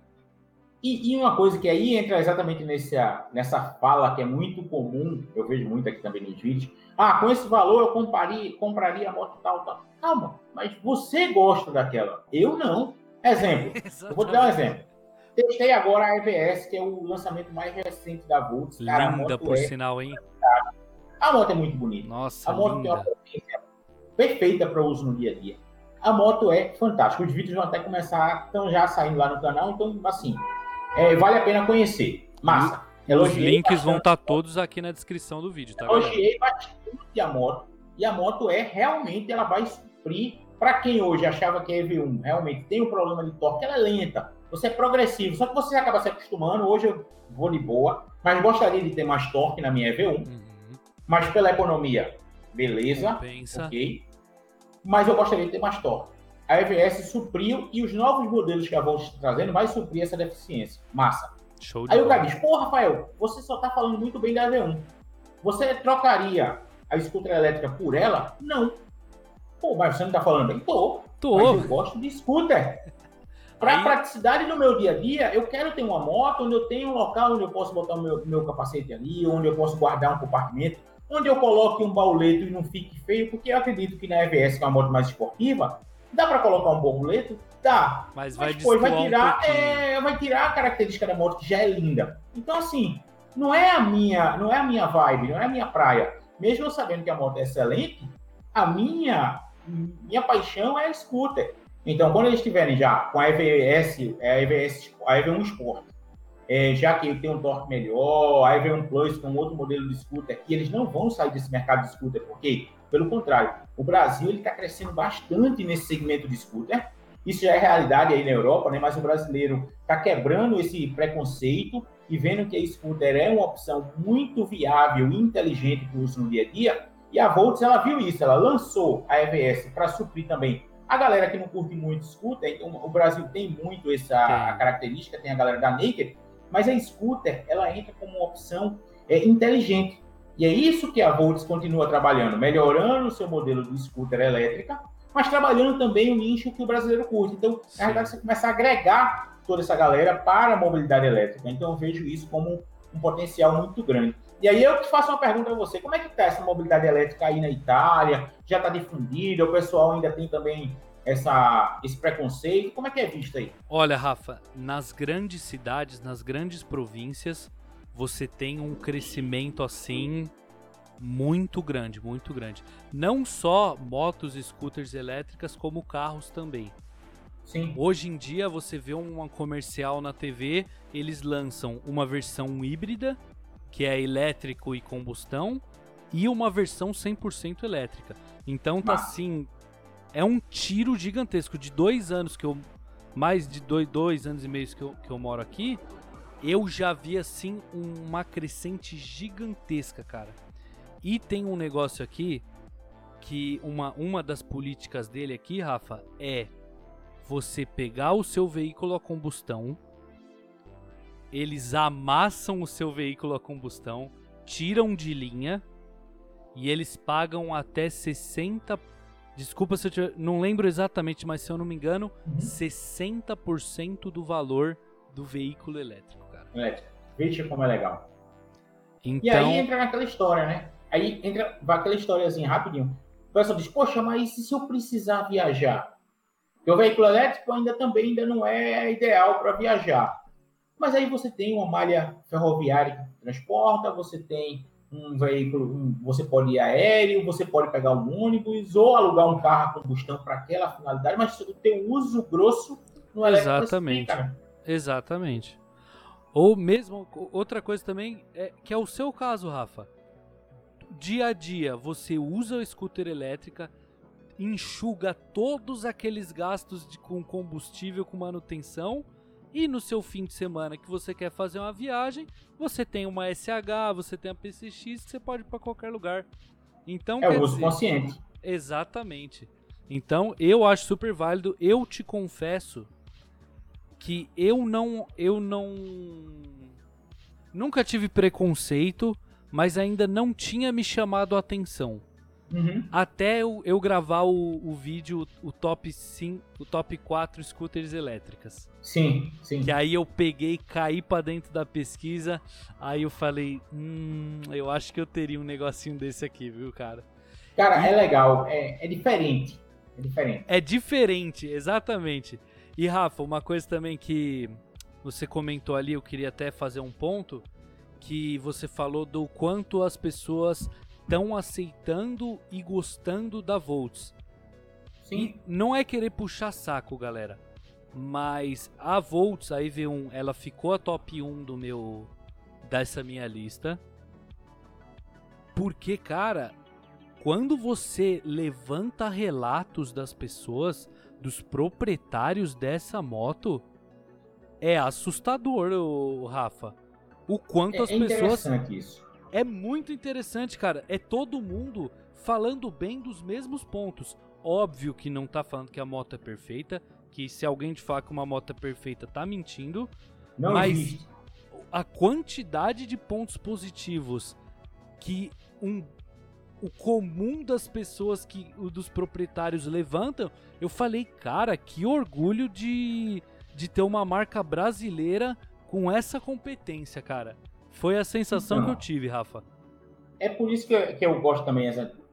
E, e, uma coisa que aí entra exatamente nessa, nessa fala que é muito comum, eu vejo muito aqui também nos vídeos. Ah, com esse valor eu compraria, compraria a moto tal, tal. Calma, mas você gosta daquela. Eu não. Exemplo, eu vou te dar um exemplo. Testei agora a EVS, que é o lançamento mais recente da Volts. Cara, linda, por é sinal, hein? A moto é muito bonita. Nossa, A moto linda. tem uma potência perfeita para uso no dia a dia. A moto é fantástica. Os vídeos vão até começar, estão já saindo lá no canal, então, assim, é, vale a pena conhecer. Massa. Os links vão estar tá todos aqui na descrição do vídeo, tá? Elogiei bastante a moto. E a moto é realmente, ela vai suprir. Para quem hoje achava que a EV1 realmente tem um problema de torque, ela é lenta. Você é progressivo, só que você acaba se acostumando. Hoje eu vou de boa, mas gostaria de ter mais torque na minha EV1. Uhum. Mas pela economia, beleza. Pensa. Ok. Mas eu gostaria de ter mais torque a EVS supriu e os novos modelos que a Volkswagen está trazendo vai suprir essa deficiência. Massa. Show Aí o cara diz, pô, Rafael, você só está falando muito bem da EV1. Você trocaria a scooter elétrica por ela? Não. Pô, mas você não está falando bem? Tô. Tô. Mas eu gosto de scooter. Para Aí... praticidade no meu dia a dia, eu quero ter uma moto onde eu tenho um local onde eu posso botar o meu, meu capacete ali, onde eu posso guardar um compartimento, onde eu coloque um bauleto e não fique feio, porque eu acredito que na EVS, que é uma moto mais esportiva, Dá para colocar um borboleta? Dá. Mas vai, depois vai tirar, um é, vai tirar a característica da moto que já é linda. Então assim, não é a minha, não é a minha vibe, não é a minha praia. Mesmo eu sabendo que a moto é excelente, a minha minha paixão é a scooter. Então, quando eles estiverem já com a EVS, a EVS, a EV1 Sport, é, já que tem um torque melhor, a EV1 Plus com outro modelo de scooter, que eles não vão sair desse mercado de scooter, porque pelo contrário, o Brasil está crescendo bastante nesse segmento de scooter. Isso já é realidade aí na Europa, né? mas o brasileiro está quebrando esse preconceito e vendo que a scooter é uma opção muito viável e inteligente para o uso no dia a dia. E a Volts, ela viu isso, ela lançou a EVS para suprir também a galera que não curte muito scooter. Então, o Brasil tem muito essa característica, tem a galera da Naked, mas a scooter, ela entra como uma opção é, inteligente. E é isso que a Volts continua trabalhando, melhorando o seu modelo de scooter elétrica, mas trabalhando também o nicho que o brasileiro curte. Então, na verdade, você começa a agregar toda essa galera para a mobilidade elétrica. Então, eu vejo isso como um potencial muito grande. E aí eu te faço uma pergunta a você: como é que está essa mobilidade elétrica aí na Itália? Já está difundida? O pessoal ainda tem também essa, esse preconceito? Como é que é visto aí? Olha, Rafa, nas grandes cidades, nas grandes províncias, você tem um crescimento assim muito grande, muito grande. Não só motos e scooters elétricas, como carros também. Sim. Hoje em dia você vê um comercial na TV, eles lançam uma versão híbrida, que é elétrico e combustão, e uma versão 100% elétrica. Então tá assim, é um tiro gigantesco. De dois anos que eu. Mais de dois, dois anos e meio que eu, que eu moro aqui, eu já vi assim uma crescente gigantesca, cara. E tem um negócio aqui que uma, uma das políticas dele aqui, Rafa, é você pegar o seu veículo a combustão, eles amassam o seu veículo a combustão, tiram de linha e eles pagam até 60 Desculpa se eu tiver, não lembro exatamente, mas se eu não me engano, uhum. 60% do valor do veículo elétrico elétrica. Veja como é legal. Então... E aí entra naquela história, né? Aí entra vai aquela historiazinha rapidinho. O pessoal diz, poxa, mas e se eu precisar viajar? Porque o veículo elétrico ainda também ainda não é ideal para viajar. Mas aí você tem uma malha ferroviária que transporta, você tem um veículo, um, você pode ir aéreo, você pode pegar um ônibus ou alugar um carro a combustão para aquela finalidade, mas o teu uso grosso no elétrico. Exatamente. Exatamente. Ou mesmo, outra coisa também, é, que é o seu caso, Rafa. Dia a dia, você usa a scooter elétrica, enxuga todos aqueles gastos de, com combustível, com manutenção, e no seu fim de semana que você quer fazer uma viagem, você tem uma SH, você tem a PCX, que você pode ir para qualquer lugar. Então, é o uso dizer, consciente. Exatamente. Então, eu acho super válido. Eu te confesso que eu não eu não nunca tive preconceito, mas ainda não tinha me chamado a atenção. Uhum. Até eu, eu gravar o, o vídeo, o top 5, o top 4 scooters elétricas. Sim, sim. Que aí eu peguei, caí para dentro da pesquisa, aí eu falei, hum, eu acho que eu teria um negocinho desse aqui, viu, cara? Cara, e... é legal, é, é diferente. É diferente. É diferente, exatamente. E Rafa, uma coisa também que você comentou ali, eu queria até fazer um ponto, que você falou do quanto as pessoas estão aceitando e gostando da Volts. Sim. E não é querer puxar saco, galera. Mas a Volts, a EV1, ela ficou a top 1 do meu. dessa minha lista. Porque, cara, quando você levanta relatos das pessoas, dos proprietários dessa moto, é assustador, o Rafa. O quanto é, as pessoas. Isso. É muito interessante, cara. É todo mundo falando bem dos mesmos pontos. Óbvio que não tá falando que a moto é perfeita, que se alguém te falar que uma moto é perfeita, tá mentindo. Não mas existe. a quantidade de pontos positivos que um o comum das pessoas que dos proprietários levantam, eu falei, cara, que orgulho de, de ter uma marca brasileira com essa competência, cara. Foi a sensação então, que eu tive, Rafa. É por isso que eu, que eu gosto também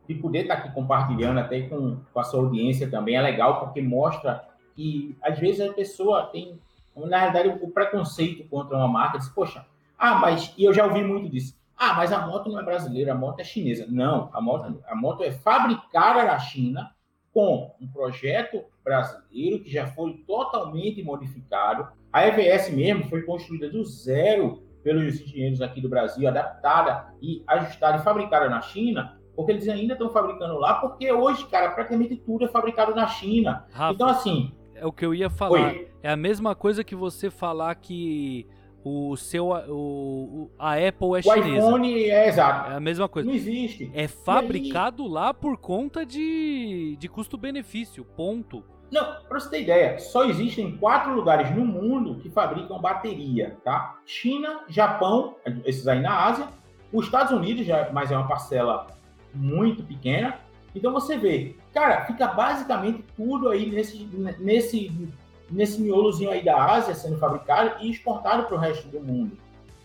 de poder estar aqui compartilhando até com, com a sua audiência também. É legal porque mostra que às vezes a pessoa tem, na realidade, o preconceito contra uma marca. Diz, poxa, ah, mas. E eu já ouvi muito disso. Ah, mas a moto não é brasileira, a moto é chinesa. Não, a moto, a moto é fabricada na China com um projeto brasileiro que já foi totalmente modificado. A EVS mesmo foi construída do zero pelos engenheiros aqui do Brasil, adaptada e ajustada e fabricada na China, porque eles ainda estão fabricando lá, porque hoje, cara, praticamente tudo é fabricado na China. Rafa, então, assim. É o que eu ia falar. Oi. É a mesma coisa que você falar que o seu o, a Apple é o chinesa. O iPhone é exato. É a mesma coisa. Não existe. É fabricado aí... lá por conta de, de custo-benefício, ponto. Não, para você ter ideia, só existem quatro lugares no mundo que fabricam bateria, tá? China, Japão, esses aí na Ásia, os Estados Unidos, já, mas é uma parcela muito pequena. Então você vê, cara, fica basicamente tudo aí nesse, nesse, nesse miolozinho aí da Ásia sendo fabricado e exportado para o resto do mundo.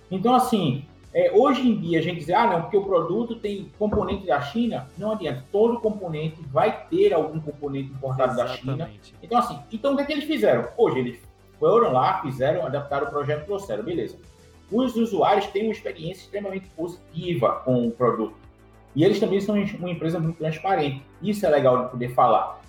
Então, assim, é, hoje em dia, a gente diz, ah, não, porque o produto tem componente da China, não adianta. Todo componente vai ter algum componente importado Exatamente. da China. Então, assim, então o que, é que eles fizeram? Hoje, eles foram lá, fizeram, adaptaram o projeto, trouxeram, beleza. Os usuários têm uma experiência extremamente positiva com o produto. E eles também são uma empresa muito transparente. Isso é legal de poder falar.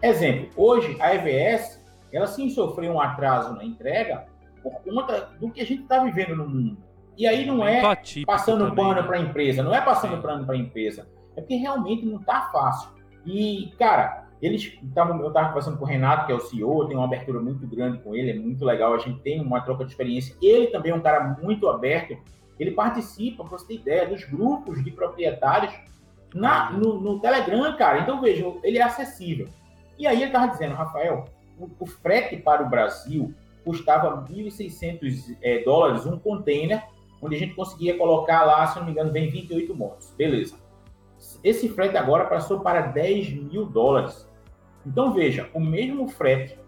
Exemplo, hoje a EVS, ela sim sofreu um atraso na entrega por conta do que a gente está vivendo no mundo. E aí não é passando também, pano né? para a empresa, não é passando Sim. pano para a empresa, é porque realmente não está fácil. E, cara, eles tavam, eu estava conversando com o Renato, que é o CEO, tem uma abertura muito grande com ele, é muito legal, a gente tem uma troca de experiência. Ele também é um cara muito aberto, ele participa, para você ter ideia, dos grupos de proprietários na, no, no Telegram, cara. Então, veja, ele é acessível. E aí ele estava dizendo, Rafael, o, o, frete para o Brasil custava 1.600 é, dólares um container onde a gente conseguia colocar lá, se não me engano, vem 28 motos. Beleza. Esse frete agora passou para 10 mil dólares. Então veja, o mesmo frete,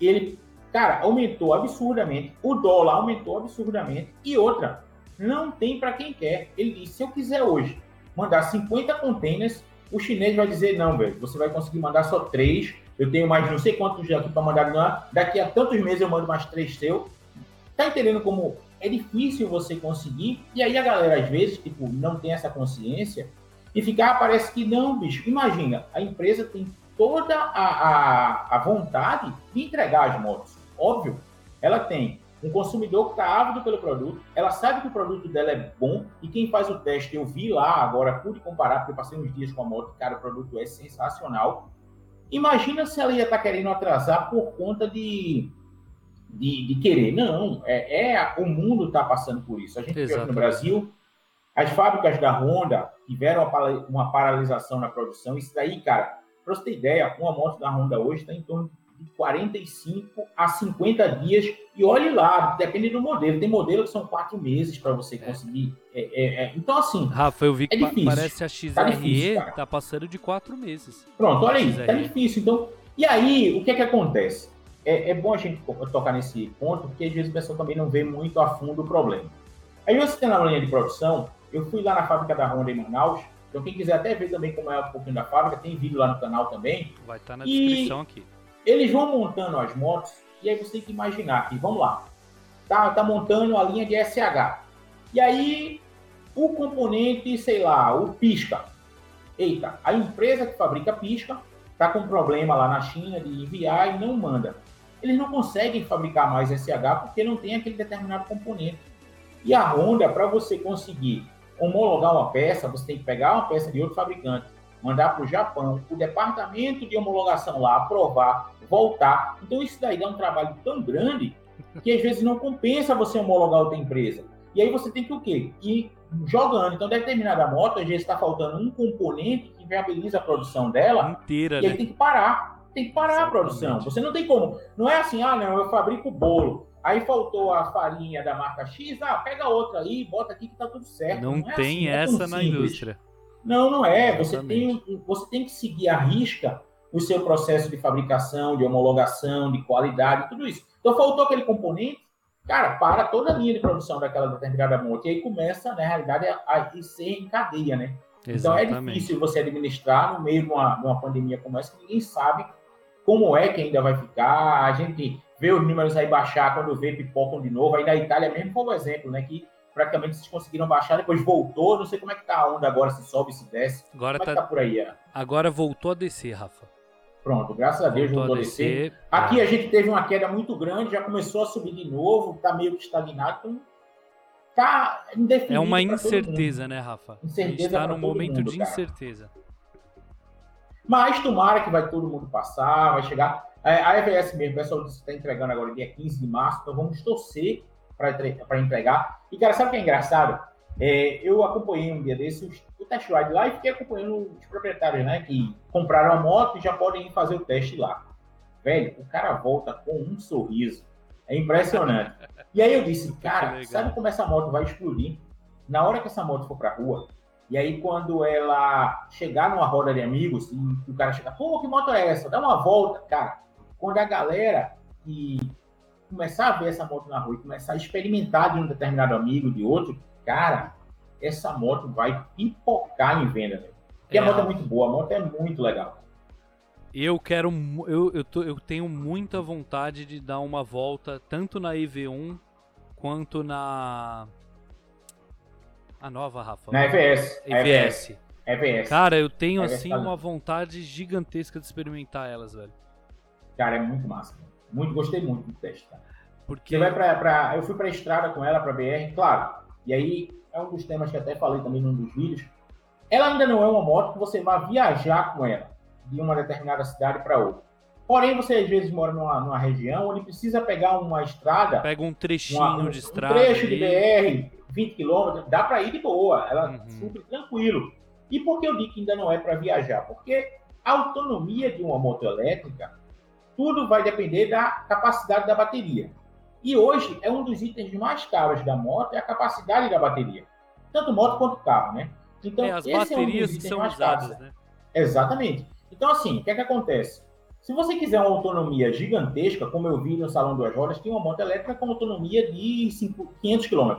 ele, cara, aumentou absurdamente, o dólar aumentou absurdamente, e outra, não tem para quem quer. Ele disse, se eu quiser hoje mandar 50 containers, o chinês vai dizer, não, velho, você vai conseguir mandar só três, eu tenho mais não sei quantos aqui para mandar, daqui a tantos meses eu mando mais três seu. Tá entendendo como é difícil você conseguir. E aí a galera, às vezes, tipo, não tem essa consciência e ficar, ah, parece que não, bicho. Imagina, a empresa tem toda a, a, a vontade de entregar as motos. Óbvio, ela tem um consumidor que está ávido pelo produto, ela sabe que o produto dela é bom, e quem faz o teste, eu vi lá agora, pude comparar, porque eu passei uns dias com a moto, cara, o produto é sensacional. Imagina se ela ia estar tá querendo atrasar por conta de de, de querer. Não, é, é o mundo está passando por isso. A gente aqui no Brasil, as fábricas da Honda tiveram uma, uma paralisação na produção. Isso daí, cara, para você ter ideia, uma moto da Honda hoje está em torno de 45 a 50 dias. E olhe lá, depende do modelo. Tem modelo que são quatro meses para você é. conseguir. É, é, é, então, assim. Rafa, eu vi que é parece a XRE tá, difícil, tá, passando de quatro meses. Pronto, olha aí, tá difícil. Então, e aí, o que é que acontece? É, é bom a gente tocar nesse ponto, porque às vezes o pessoal também não vê muito a fundo o problema. Aí você tem na linha de produção, eu fui lá na fábrica da Honda em Manaus, então quem quiser até ver também como é um pouquinho da fábrica, tem vídeo lá no canal também. Vai estar tá na descrição aqui. Eles vão montando as motos, e aí você tem que imaginar que, vamos lá, tá, tá montando a linha de SH. E aí, o componente, sei lá, o pisca. Eita, a empresa que fabrica pisca tá com problema lá na China de enviar e não manda. Eles não conseguem fabricar mais SH porque não tem aquele determinado componente. E a Honda, para você conseguir homologar uma peça, você tem que pegar uma peça de outro fabricante, mandar para o Japão, o departamento de homologação lá aprovar, voltar. Então isso daí dá um trabalho tão grande que às vezes não compensa você homologar outra empresa. E aí você tem que o quê? Ir jogando. Então, determinada moto, às vezes está faltando um componente que viabiliza a produção dela. Inteira, e aí né? tem que parar. Tem que parar Exatamente. a produção. Você não tem como. Não é assim, ah, não, eu fabrico bolo. Aí faltou a farinha da marca X, ah, pega outra aí, bota aqui que tá tudo certo. Não, não é tem assim, essa é na indústria. Não, não é. Você tem, você tem que seguir a risca o seu processo de fabricação, de homologação, de qualidade, tudo isso. Então faltou aquele componente, cara, para toda a linha de produção daquela determinada moto. E aí começa, na realidade, a, a ser em cadeia, né? Exatamente. Então é difícil você administrar no meio de uma, de uma pandemia como essa, que ninguém sabe como é que ainda vai ficar. A gente vê os números aí baixar, quando vê, pipocam de novo. Aí na Itália mesmo um exemplo, né? Que praticamente vocês conseguiram baixar, depois voltou. Não sei como é que tá a onda agora, se sobe, se desce. Agora como é tá... Tá por aí? É? Agora voltou a descer, Rafa. Pronto, graças a Deus voltou, voltou a descer. descer. Aqui é. a gente teve uma queda muito grande, já começou a subir de novo, tá meio que estagnado. Então tá indefinido. É uma incerteza, né, Rafa? Incerteza. está num momento mundo, de cara. incerteza. Mas tomara que vai todo mundo passar, vai chegar. É, a EVS mesmo, o pessoal está entregando agora dia 15 de março, então vamos torcer para entregar. E, cara, sabe o que é engraçado? É, eu acompanhei um dia desses o test ride lá e fiquei acompanhando os proprietários, né, que compraram a moto e já podem ir fazer o teste lá. Velho, o cara volta com um sorriso. É impressionante. E aí eu disse, cara, sabe como essa moto vai explodir? Na hora que essa moto for pra rua, e aí, quando ela chegar numa roda de amigos, e o cara chega, pô, que moto é essa? Dá uma volta, cara. Quando a galera que começar a ver essa moto na rua e começar a experimentar de um determinado amigo, de outro, cara, essa moto vai pipocar em venda, velho. Porque é. a moto é muito boa, a moto é muito legal. Eu quero, eu, eu, tô, eu tenho muita vontade de dar uma volta tanto na EV1 quanto na a nova, Rafa. Na EVS. EVS. EVS. Cara, eu tenho EVS assim tá... uma vontade gigantesca de experimentar elas, velho. Cara, é muito massa. Muito, gostei muito do teste, cara. Porque... Você vai pra, pra, eu fui pra estrada com ela, pra BR, claro. E aí, é um dos temas que até falei também num dos vídeos. Ela ainda não é uma moto que você vai viajar com ela de uma determinada cidade para outra. Porém, você às vezes mora numa, numa, região onde precisa pegar uma estrada. Pega um trechinho uma, um, de estrada. Um trecho de BR, 20 quilômetros, dá para ir de boa, ela uhum. super tranquilo. E por que eu digo que ainda não é para viajar? Porque a autonomia de uma moto elétrica, tudo vai depender da capacidade da bateria. E hoje é um dos itens mais caros da moto é a capacidade da bateria. Tanto moto quanto carro, né? Então, é, as baterias é um que são usadas, caros, né? Exatamente. Então, assim, o que é que acontece? Se você quiser uma autonomia gigantesca, como eu vi no Salão Duas Rodas, tem uma moto elétrica com autonomia de 500 km.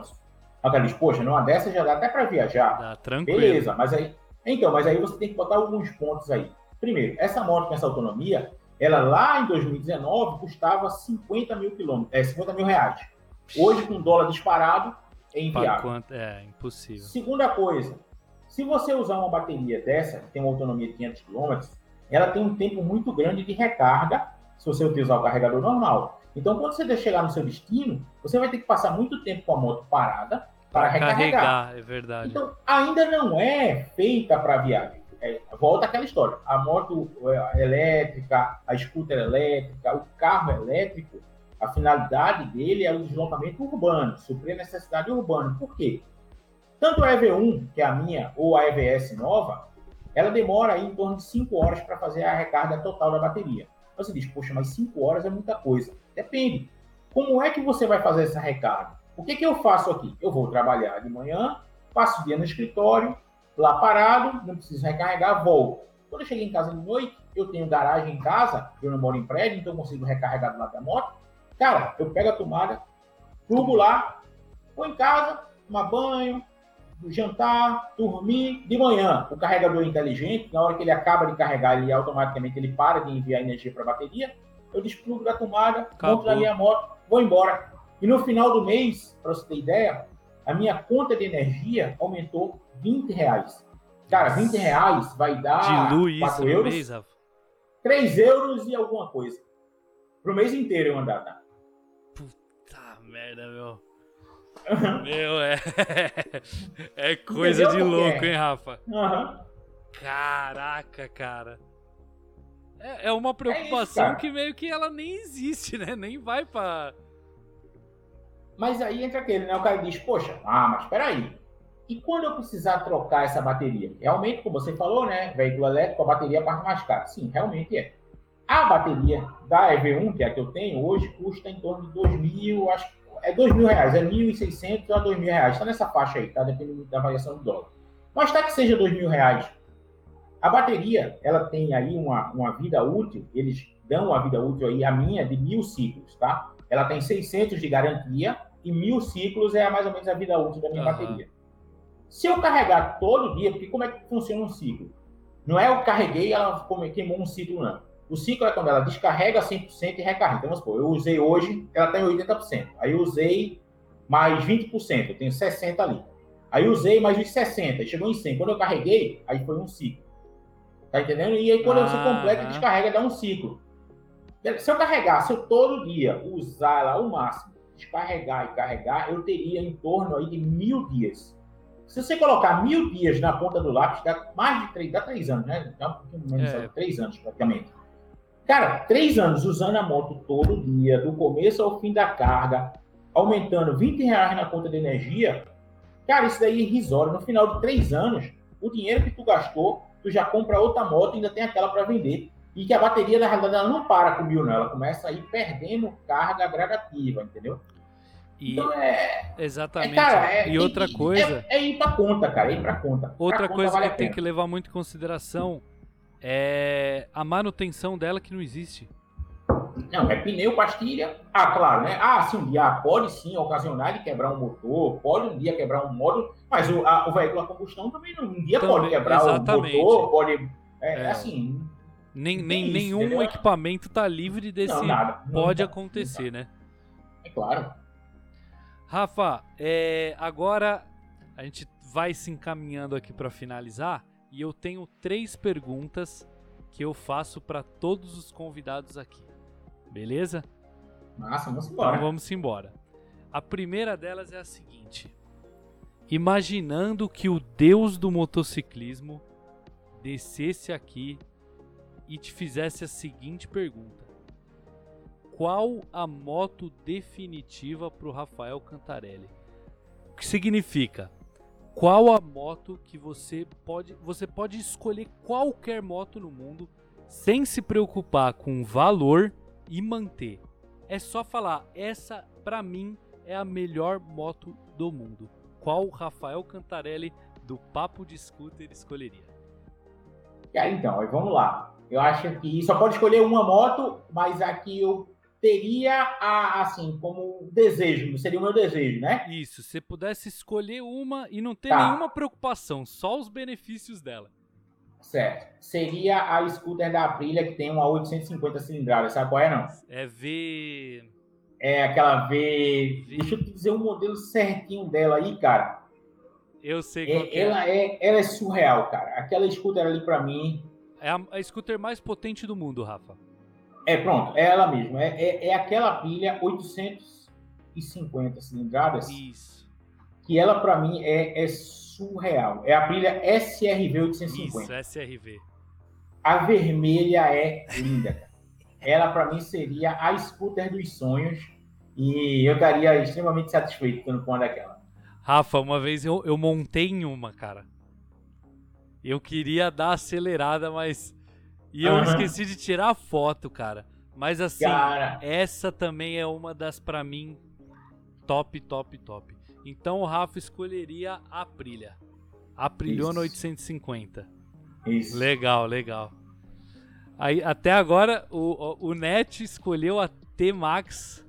Aí ela diz, poxa, numa dessa já dá até para viajar. Dá, tranquilo. Beleza, mas aí. Então, mas aí você tem que botar alguns pontos aí. Primeiro, essa moto com essa autonomia, ela lá em 2019 custava 50 mil quilômetros, é, 50 mil reais. Hoje, com dólar disparado, é inviável. É, impossível. Segunda coisa, se você usar uma bateria dessa, que tem uma autonomia de 500 quilômetros, ela tem um tempo muito grande de recarga, se você utilizar o carregador normal. Então, quando você chegar no seu destino, você vai ter que passar muito tempo com a moto parada para recarregar. Carregar, é verdade. Então, ainda não é feita para viagem. É, volta aquela história. A moto é, elétrica, a scooter elétrica, o carro elétrico, a finalidade dele é o deslocamento urbano, suprir a necessidade urbana. Por quê? Tanto a EV1, que é a minha, ou a EVS nova, ela demora aí em torno de 5 horas para fazer a recarga total da bateria. Você diz, poxa, mas 5 horas é muita coisa. Depende. Como é que você vai fazer essa recarga? O que, que eu faço aqui? Eu vou trabalhar de manhã, passo o dia no escritório, lá parado, não preciso recarregar, volto. Quando eu cheguei em casa de noite, eu tenho garagem em casa, eu não moro em prédio, então eu consigo recarregar do lado da moto. Cara, eu pego a tomada, plugo lá, vou em casa, tomar banho, jantar, dormir. De manhã, o carregador é inteligente, na hora que ele acaba de carregar, ele automaticamente ele para de enviar energia para a bateria. Eu desplugo da tomada, Acabou. monto na minha moto, vou embora. E no final do mês, para você ter ideia, a minha conta de energia aumentou 20 reais. Cara, 20 reais vai dar Dilui 4 isso euros, mês, Rafa. 3 euros e alguma coisa. Pro mês inteiro eu andar, tá? Puta merda, meu. Meu, é. É coisa Entendeu de louco, é? hein, Rafa? Uhum. Caraca, cara. É, é uma preocupação é isso, que meio que ela nem existe, né? Nem vai pra. Mas aí entra aquele, né? O cara diz, poxa, ah, mas peraí. E quando eu precisar trocar essa bateria? Realmente, como você falou, né? Veículo elétrico, a bateria é a parte mais cara. Sim, realmente é. A bateria da EV1, que é a que eu tenho, hoje custa em torno de 2 mil, acho que é 2 mil reais, é 1.600 a 2 mil reais. Está nessa faixa aí, tá? Dependendo da variação do dólar. Mas tá que seja 2 mil reais. A bateria, ela tem aí uma, uma vida útil, eles dão uma vida útil aí, a minha, de mil ciclos, tá? Ela tem 600 de garantia e mil ciclos é mais ou menos a vida útil da minha uhum. bateria. Se eu carregar todo dia, porque como é que funciona um ciclo? Não é eu carreguei e ela queimou um ciclo, não. O ciclo é quando ela descarrega 100% e recarrega. Então, vamos supor, eu usei hoje, ela tem 80%. Aí eu usei mais 20%, eu tenho 60% ali. Aí eu usei mais os 60%, chegou em 100%. Quando eu carreguei, aí foi um ciclo. Tá entendendo? E aí quando ah, você completa, descarrega, dá um ciclo. Se eu carregar, se eu todo dia usar ela ao máximo, descarregar e carregar, eu teria em torno aí de mil dias. Se você colocar mil dias na ponta do lápis, dá mais de três, dá três anos, né? Dá um pouquinho menos, é. três anos praticamente. Cara, três anos usando a moto todo dia, do começo ao fim da carga, aumentando 20 reais na conta de energia, cara, isso daí é irrisório. No final de três anos, o dinheiro que tu gastou, tu já compra outra moto e ainda tem aquela para vender. E que a bateria, na realidade, ela não para com mil, não. Ela começa a ir perdendo carga gradativa, entendeu? E... Então é. Exatamente. É, cara, é, e outra coisa. É, é, ir pra conta, cara. É ir pra conta. Outra pra coisa conta, que tem que levar muito em consideração é a manutenção dela que não existe. Não, é pneu, pastilha. Ah, claro, né? Ah, sim, um dia pode sim ocasionar de quebrar um motor, pode um dia quebrar um módulo, mas o, a, o veículo a combustão também não, um dia também, pode quebrar exatamente. o motor, pode. É, é. assim. Nem, nem isso, nenhum entendeu? equipamento tá livre desse. Não, nada, pode acontecer, né? É claro. Rafa, é, agora a gente vai se encaminhando aqui para finalizar e eu tenho três perguntas que eu faço para todos os convidados aqui. Beleza? Massa, vamos embora. Então vamos embora. A primeira delas é a seguinte: Imaginando que o deus do motociclismo descesse aqui e te fizesse a seguinte pergunta: Qual a moto definitiva para o Rafael Cantarelli? O que significa? Qual a moto que você pode. Você pode escolher qualquer moto no mundo sem se preocupar com valor e manter. É só falar, essa para mim é a melhor moto do mundo. Qual Rafael Cantarelli do Papo de Scooter escolheria? então, vamos lá. Eu acho que só pode escolher uma moto, mas aqui eu teria a, assim como desejo, seria o meu desejo, né? Isso, se pudesse escolher uma e não ter tá. nenhuma preocupação, só os benefícios dela. Certo. Seria a scooter da Aprilia que tem uma 850 cilindradas, sabe qual é não? É V É aquela V, v... Deixa eu te dizer o um modelo certinho dela aí, cara. Eu sei é, qual é, ela é. Ela é surreal, cara. Aquela scooter ali para mim é a, a scooter mais potente do mundo, Rafa. É, pronto, é ela mesma. É, é, é, aquela pilha 850 cilindradas. Isso. Que ela, para mim, é, é, surreal. É a pilha SRV 850. Isso, SRV. A vermelha é linda. ela, para mim, seria a scooter dos sonhos. E eu estaria extremamente satisfeito quando com uma daquela. Rafa, uma vez eu, eu montei em uma, cara. Eu queria dar acelerada, mas e eu uhum. esqueci de tirar a foto, cara. Mas assim, Cara... essa também é uma das, para mim, top, top, top. Então o Rafa escolheria a Aprilia. Aprilhona 850. Isso. Legal, legal. Aí, até agora, o, o, o Net escolheu a T-Max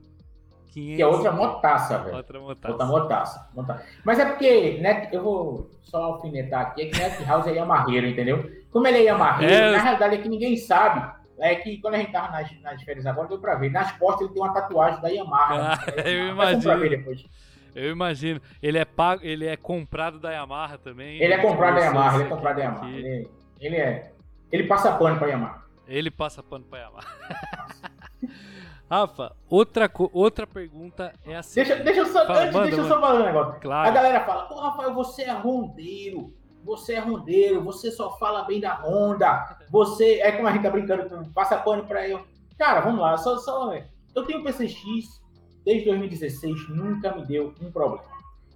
500. Que é outra motaça, velho. Outra motaça. Outra motaça, motaça. Mas é porque, né, eu vou só alfinetar aqui, é que Net House é Yamarreiro, entendeu? Como ele é Yamarreiro, é... na realidade é que ninguém sabe. É que quando a gente tava nas, nas férias agora, deu pra ver. Nas costas ele tem uma tatuagem da Yamaha. Ah, né? Eu imagino. Eu imagino. Ele é, pago, ele é comprado da Yamaha também. Ele é comprado da Yamaha, ele é comprado da Yamaha. Ele, ele, é. Ele passa pano pra Yamaha. Ele passa pano pra Yamaha. Rafa, outra, outra pergunta é assim. Deixa, deixa eu só, fala, antes, manda, deixa eu só falar um negócio. Claro. A galera fala, pô, Rafael, você é rondeiro. Você é rondeiro, você só fala bem da Honda. Você. É como a gente tá brincando, passa pano pra eu. Cara, vamos lá, só, só. Eu tenho PCX desde 2016, nunca me deu um problema.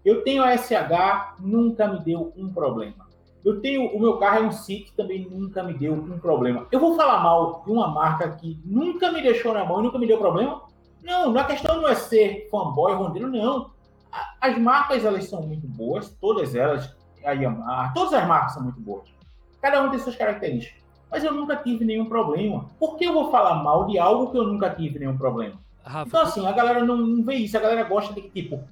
Eu tenho a SH, nunca me deu um problema. Eu tenho, o meu carro é um SIC, também nunca me deu um problema. Eu vou falar mal de uma marca que nunca me deixou na mão e nunca me deu problema? Não, a questão não é ser fanboy, rondeiro, não. As marcas, elas são muito boas, todas elas, a Yamaha, todas as marcas são muito boas. Cada um tem suas características. Mas eu nunca tive nenhum problema. Por que eu vou falar mal de algo que eu nunca tive nenhum problema? Rafa, então, assim, a galera não, não vê isso. A galera gosta de, tipo,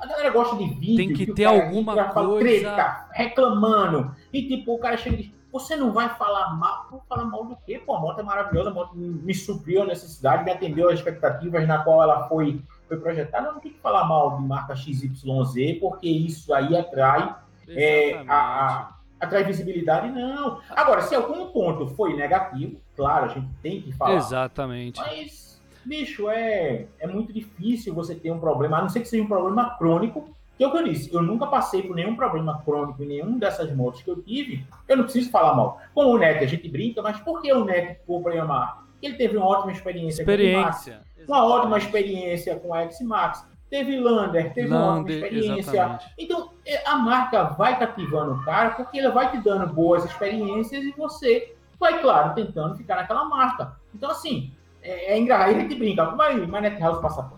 a galera gosta de vídeo. Tem que, que ter alguma coisa. Fala, treta, reclamando. E tipo, o cara chega e diz: Você não vai falar mal? Vou falar mal do quê? Pô, a moto é maravilhosa, a moto me supriu a necessidade, me atendeu às expectativas na qual ela foi, foi projetada. Eu não tem que falar mal de marca XYZ, porque isso aí atrai, é, a, a. Não. Agora, se algum ponto foi negativo, claro, a gente tem que falar. Exatamente. Mas bicho, é, é muito difícil você ter um problema, a não ser que seja um problema crônico, que é o que eu disse, eu nunca passei por nenhum problema crônico em nenhum dessas motos que eu tive, eu não preciso falar mal. Com o Neto a gente brinca, mas por que o Neto ficou para Yamaha? Ele teve uma ótima experiência, experiência com o Max, uma ótima experiência com a X-Max, teve Lander, teve Lander, uma experiência. Exatamente. Então, é, a marca vai cativando o cara porque ela vai te dando boas experiências e você vai, claro, tentando ficar naquela marca. Então, assim, é, é engraçado, a gente brinca, mas, mas Net House passa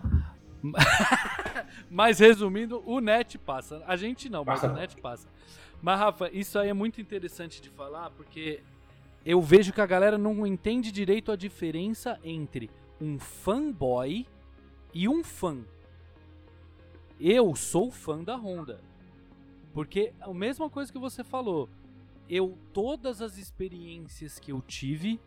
mas resumindo, o Net passa. A gente não, passa. mas o Net passa. Mas, Rafa, isso aí é muito interessante de falar, porque eu vejo que a galera não entende direito a diferença entre um fanboy e um fã. Eu sou fã da Honda. Porque a mesma coisa que você falou. Eu, todas as experiências que eu tive,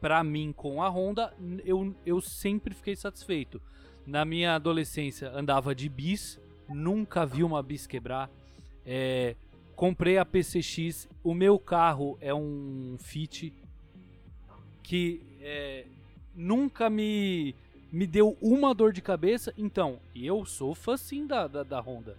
para mim com a Honda, eu, eu sempre fiquei satisfeito. Na minha adolescência andava de bis, nunca vi uma bis quebrar. É, comprei a PCX, o meu carro é um Fit que é, nunca me, me deu uma dor de cabeça. Então, eu sou fã sim da, da, da Honda.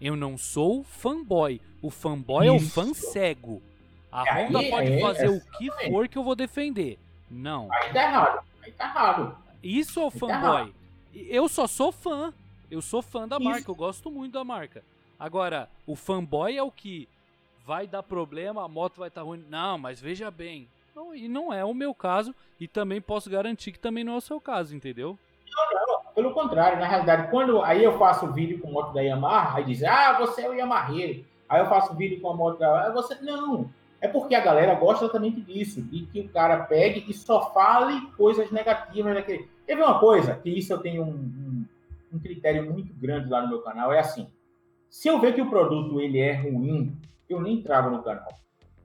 Eu não sou fanboy. O fanboy Isso. é o fã cego. A Honda pode é, fazer o que for que eu vou defender. Não. Aí tá errado. Aí tá errado. Isso é o tá fanboy. Tá eu só sou fã. Eu sou fã da Isso. marca. Eu gosto muito da marca. Agora, o fanboy é o que vai dar problema, a moto vai estar tá ruim. Não, mas veja bem. Não, e não é o meu caso. E também posso garantir que também não é o seu caso, entendeu? Não, não. Pelo contrário, na realidade, quando aí eu faço vídeo com moto da Yamaha, aí diz, ah, você é o Yamaheiro. Aí eu faço vídeo com a moto da. Você. Não. É porque a galera gosta exatamente disso, de que o cara pegue e só fale coisas negativas daquele. Teve uma coisa, que isso eu tenho um, um, um, critério muito grande lá no meu canal, é assim. Se eu ver que o produto ele é ruim, eu nem trago no canal.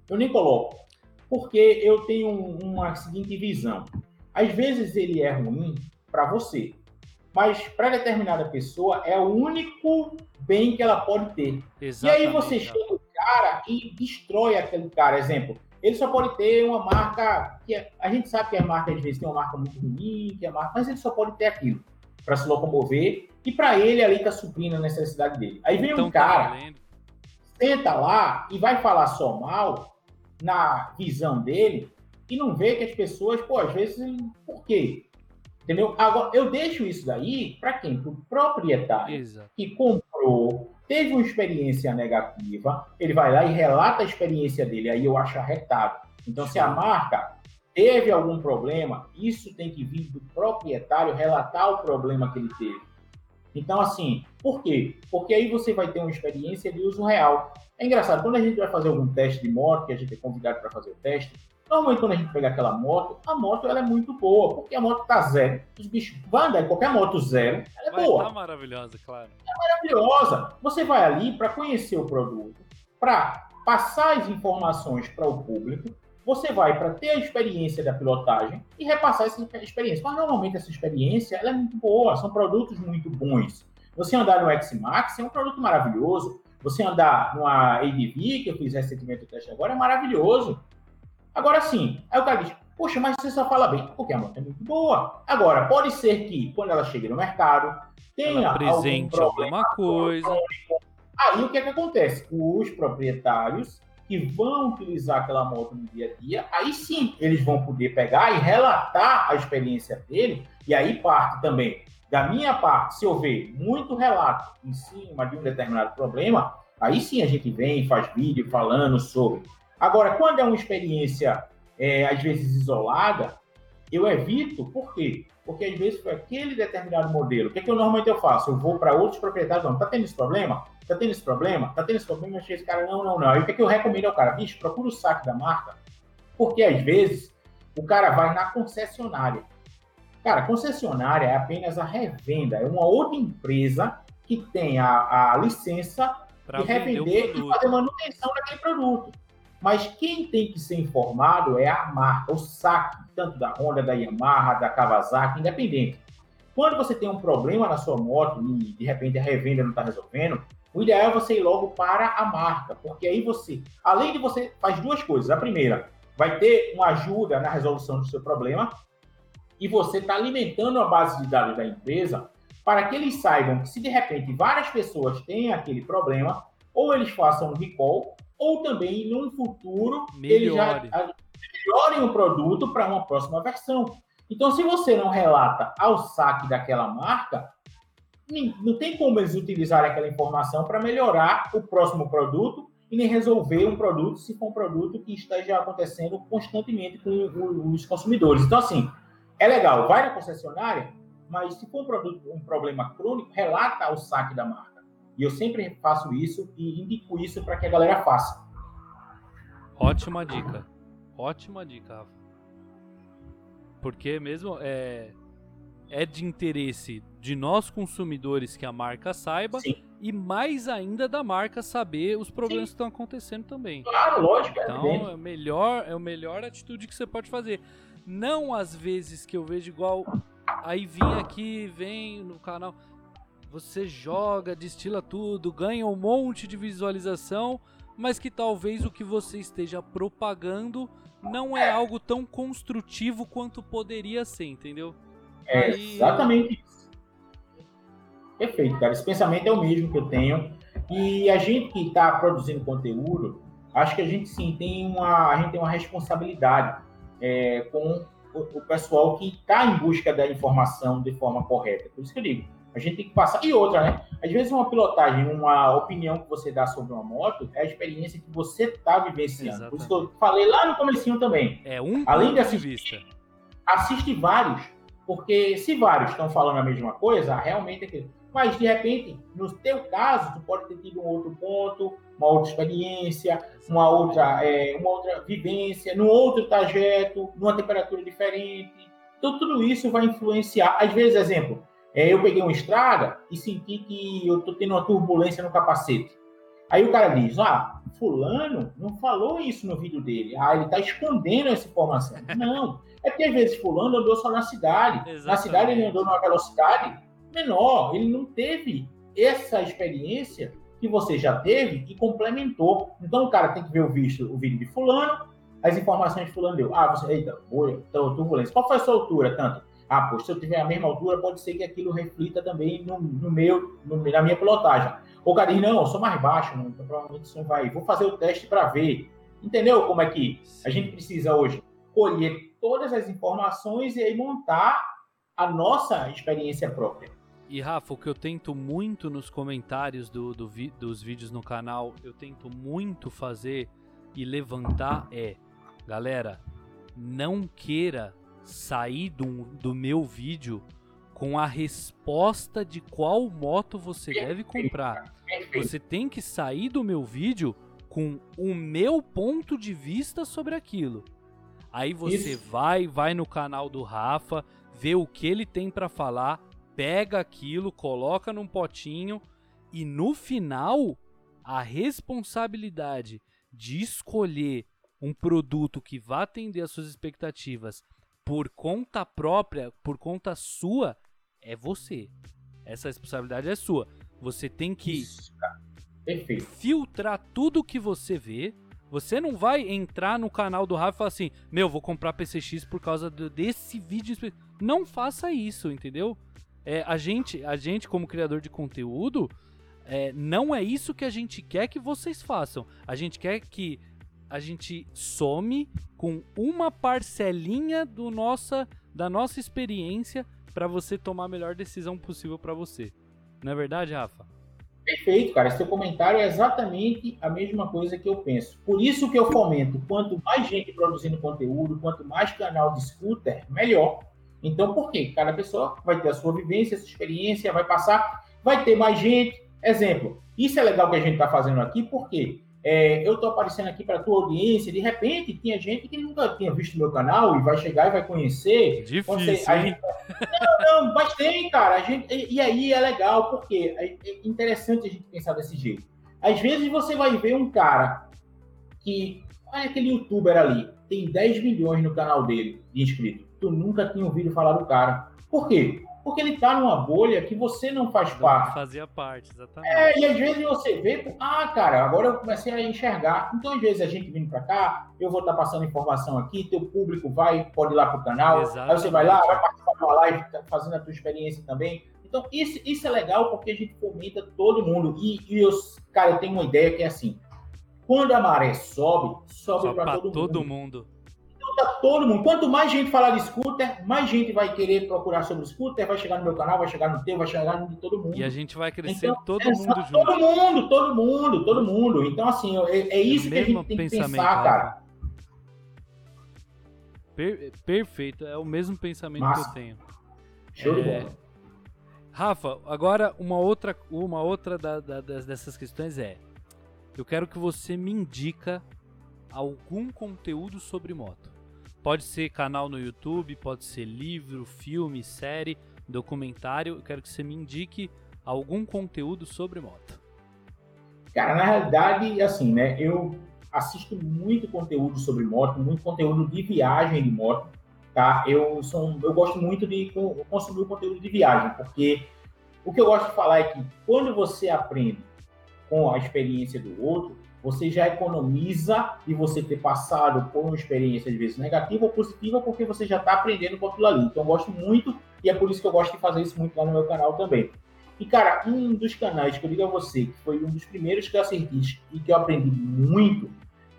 Eu nem coloco. Porque eu tenho uma seguinte visão. Às vezes ele é ruim para você, mas para determinada pessoa é o único bem que ela pode ter. Exatamente. E aí você chega cara e destrói aquele cara. Exemplo, ele só pode ter uma marca que é, a gente sabe que a marca às vezes tem uma marca muito ruim, que é marca, mas ele só pode ter aquilo para se locomover e para ele ali tá suprindo a necessidade dele. Aí vem então, um tá cara, tá senta lá e vai falar só mal na visão dele e não vê que as pessoas, pô, às vezes, por quê? Entendeu? Agora, eu deixo isso daí para quem? Para o proprietário Exato. que comprou, teve uma experiência negativa, ele vai lá e relata a experiência dele, aí eu acho arretado. Então, se a marca teve algum problema, isso tem que vir do proprietário relatar o problema que ele teve. Então, assim, por quê? Porque aí você vai ter uma experiência de uso real. É engraçado, quando a gente vai fazer algum teste de moto, que a gente é convidado para fazer o teste, normalmente quando a gente pega aquela moto, a moto ela é muito boa, porque a moto tá zero. Os bichos vão andar qualquer moto zero, ela é vai boa. Tá maravilhosa, claro. É maravilhosa. Você vai ali para conhecer o produto, para passar as informações para o público, você vai para ter a experiência da pilotagem e repassar essa experiência. Mas normalmente essa experiência ela é muito boa, são produtos muito bons. Você andar no X-Max é um produto maravilhoso. Você andar numa ADV, que eu fiz recentemente o teste agora, é maravilhoso. Agora sim, aí o cara diz, poxa, mas você só fala bem, porque a moto é muito boa. Agora, pode ser que quando ela chegue no mercado, tenha presente algum problema alguma coisa. Aí o que é que acontece? Os proprietários que vão utilizar aquela moto no dia a dia, aí sim eles vão poder pegar e relatar a experiência dele, e aí parte também da minha parte, se houver muito relato em cima de um determinado problema, aí sim a gente vem e faz vídeo falando sobre. Agora, quando é uma experiência, é, às vezes, isolada, eu evito, por quê? Porque às vezes foi aquele determinado modelo. O que, é que eu normalmente eu faço? Eu vou para outros proprietários, não, tá tendo esse problema? Tá tendo esse problema? Tá tendo esse problema? Eu achei esse cara, não, não, não. Aí o que, é que eu recomendo ao cara? Bicho, procura o saque da marca, porque às vezes o cara vai na concessionária. Cara, concessionária é apenas a revenda, é uma outra empresa que tem a, a licença pra de revender e fazer manutenção daquele produto. Mas quem tem que ser informado é a marca, o saque, tanto da Honda, da Yamaha, da Kawasaki, independente. Quando você tem um problema na sua moto e de repente a revenda não está resolvendo, o ideal é você ir logo para a marca, porque aí você, além de você, faz duas coisas. A primeira, vai ter uma ajuda na resolução do seu problema, e você está alimentando a base de dados da empresa para que eles saibam que se de repente várias pessoas têm aquele problema, ou eles façam um recall, ou também, num futuro, eles já melhorem o produto para uma próxima versão. Então, se você não relata ao saque daquela marca, não tem como eles utilizarem aquela informação para melhorar o próximo produto e nem resolver um produto se for um produto que esteja acontecendo constantemente com os consumidores. Então, assim, é legal, vai na concessionária, mas se for um, produto, um problema crônico, relata ao saque da marca. E eu sempre faço isso e indico isso para que a galera faça. Ótima dica. Ótima dica. Porque mesmo é, é de interesse de nós consumidores que a marca saiba Sim. e mais ainda da marca saber os problemas Sim. que estão acontecendo também. Claro, lógico. É então é, é melhor é a melhor atitude que você pode fazer. Não às vezes que eu vejo igual aí vim aqui, vem no canal, você joga, destila tudo, ganha um monte de visualização, mas que talvez o que você esteja propagando não é algo tão construtivo quanto poderia ser, entendeu? É exatamente isso. Perfeito, cara. Esse pensamento é o mesmo que eu tenho. E a gente que está produzindo conteúdo, acho que a gente sim tem uma, a gente tem uma responsabilidade é, com o, o pessoal que está em busca da informação de forma correta. Por isso que eu digo, a gente tem que passar. E outra, né? Às vezes uma pilotagem, uma opinião que você dá sobre uma moto é a experiência que você está vivenciando. Exatamente. Por isso que eu falei lá no comecinho também. É um Além de assistir, vista. assiste vários, porque se vários estão falando a mesma coisa, realmente é que. Mas de repente, no teu caso, tu pode ter tido um outro ponto, uma outra experiência, uma outra, é, uma outra vivência, num outro trajeto, numa temperatura diferente. Então tudo isso vai influenciar. Às vezes, exemplo, é, eu peguei uma estrada e senti que eu estou tendo uma turbulência no capacete. Aí o cara diz, ah, fulano não falou isso no vídeo dele. Ah, ele está escondendo essa informação. Não, é porque às vezes fulano andou só na cidade. Exatamente. Na cidade ele andou numa velocidade menor. Ele não teve essa experiência que você já teve e complementou. Então o cara tem que ver o, visto, o vídeo de fulano, as informações que fulano deu. Ah, você, eita, boa, turbulência. Qual foi a sua altura, tanto? Ah, pois se eu tiver a mesma altura, pode ser que aquilo reflita também no, no meu, no, na minha pilotagem. O cara diz, não, eu sou mais baixo, não, então provavelmente isso não vai. Vou fazer o teste para ver. Entendeu como é que a gente precisa hoje colher todas as informações e aí montar a nossa experiência própria. E Rafa, o que eu tento muito nos comentários do, do vi, dos vídeos no canal, eu tento muito fazer e levantar é, galera, não queira sair do, do meu vídeo com a resposta de qual moto você deve comprar. Você tem que sair do meu vídeo com o meu ponto de vista sobre aquilo. Aí você Isso. vai, vai no canal do Rafa, vê o que ele tem para falar, pega aquilo, coloca num potinho e no final a responsabilidade de escolher um produto que vá atender às suas expectativas por conta própria, por conta sua, é você. Essa responsabilidade é sua. Você tem que Isso, filtrar tudo que você vê. Você não vai entrar no canal do Rafa e falar assim: Meu, vou comprar PCX por causa desse vídeo. Não faça isso, entendeu? É, a, gente, a gente, como criador de conteúdo, é, não é isso que a gente quer que vocês façam. A gente quer que a gente some com uma parcelinha do nossa, da nossa experiência para você tomar a melhor decisão possível para você. Não é verdade, Rafa? Perfeito, cara. Seu comentário é exatamente a mesma coisa que eu penso. Por isso que eu fomento, quanto mais gente produzindo conteúdo, quanto mais canal de scooter, melhor. Então, por quê? Cada pessoa vai ter a sua vivência, a sua experiência, vai passar, vai ter mais gente. Exemplo, isso é legal que a gente está fazendo aqui, porque é, eu estou aparecendo aqui para a tua audiência, de repente tinha gente que nunca tinha visto meu canal e vai chegar e vai conhecer. Difícil, você, gente... Não, não, mas tem, cara. A gente, e, e aí é legal, porque é, é interessante a gente pensar desse jeito. Às vezes você vai ver um cara que, olha aquele youtuber ali, tem 10 milhões no canal dele de inscritos. Tu nunca tinha ouvido falar do cara. Por quê? porque ele está numa bolha que você não faz não parte. Fazia parte, exatamente. É, e às vezes você vê, ah, cara, agora eu comecei a enxergar. Então, às vezes a gente vem para cá, eu vou estar tá passando informação aqui, teu público vai, pode ir lá pro canal, exatamente. aí você vai lá, vai participar de uma live tá fazendo a tua experiência também. Então, isso, isso é legal porque a gente fomenta todo mundo. E, e eu, cara, eu tenho uma ideia que é assim: quando a maré sobe, sobe para todo, todo mundo para todo mundo. Quanto mais gente falar de scooter, mais gente vai querer procurar sobre scooter, vai chegar no meu canal, vai chegar no teu, vai chegar no de todo mundo. E a gente vai crescer então, todo é, mundo junto. Todo mundo, todo mundo, todo mundo. Então, assim, é, é isso que a gente tem que pensar, cara. Per perfeito, é o mesmo pensamento Massa. que eu tenho. Show é... de bola. Rafa, agora uma outra, uma outra da, da, dessas questões é: eu quero que você me indica algum conteúdo sobre moto. Pode ser canal no YouTube, pode ser livro, filme, série, documentário. Eu quero que você me indique algum conteúdo sobre moto. Cara, na realidade, assim, né? Eu assisto muito conteúdo sobre moto, muito conteúdo de viagem de moto, tá? Eu sou, eu gosto muito de consumir conteúdo de viagem, porque o que eu gosto de falar é que quando você aprende com a experiência do outro, você já economiza de você ter passado por uma experiência, de vezes negativa ou positiva, porque você já está aprendendo com aquilo ali. Então, eu gosto muito e é por isso que eu gosto de fazer isso muito lá no meu canal também. E, cara, um dos canais que eu digo a você, que foi um dos primeiros que eu assisti e que eu aprendi muito,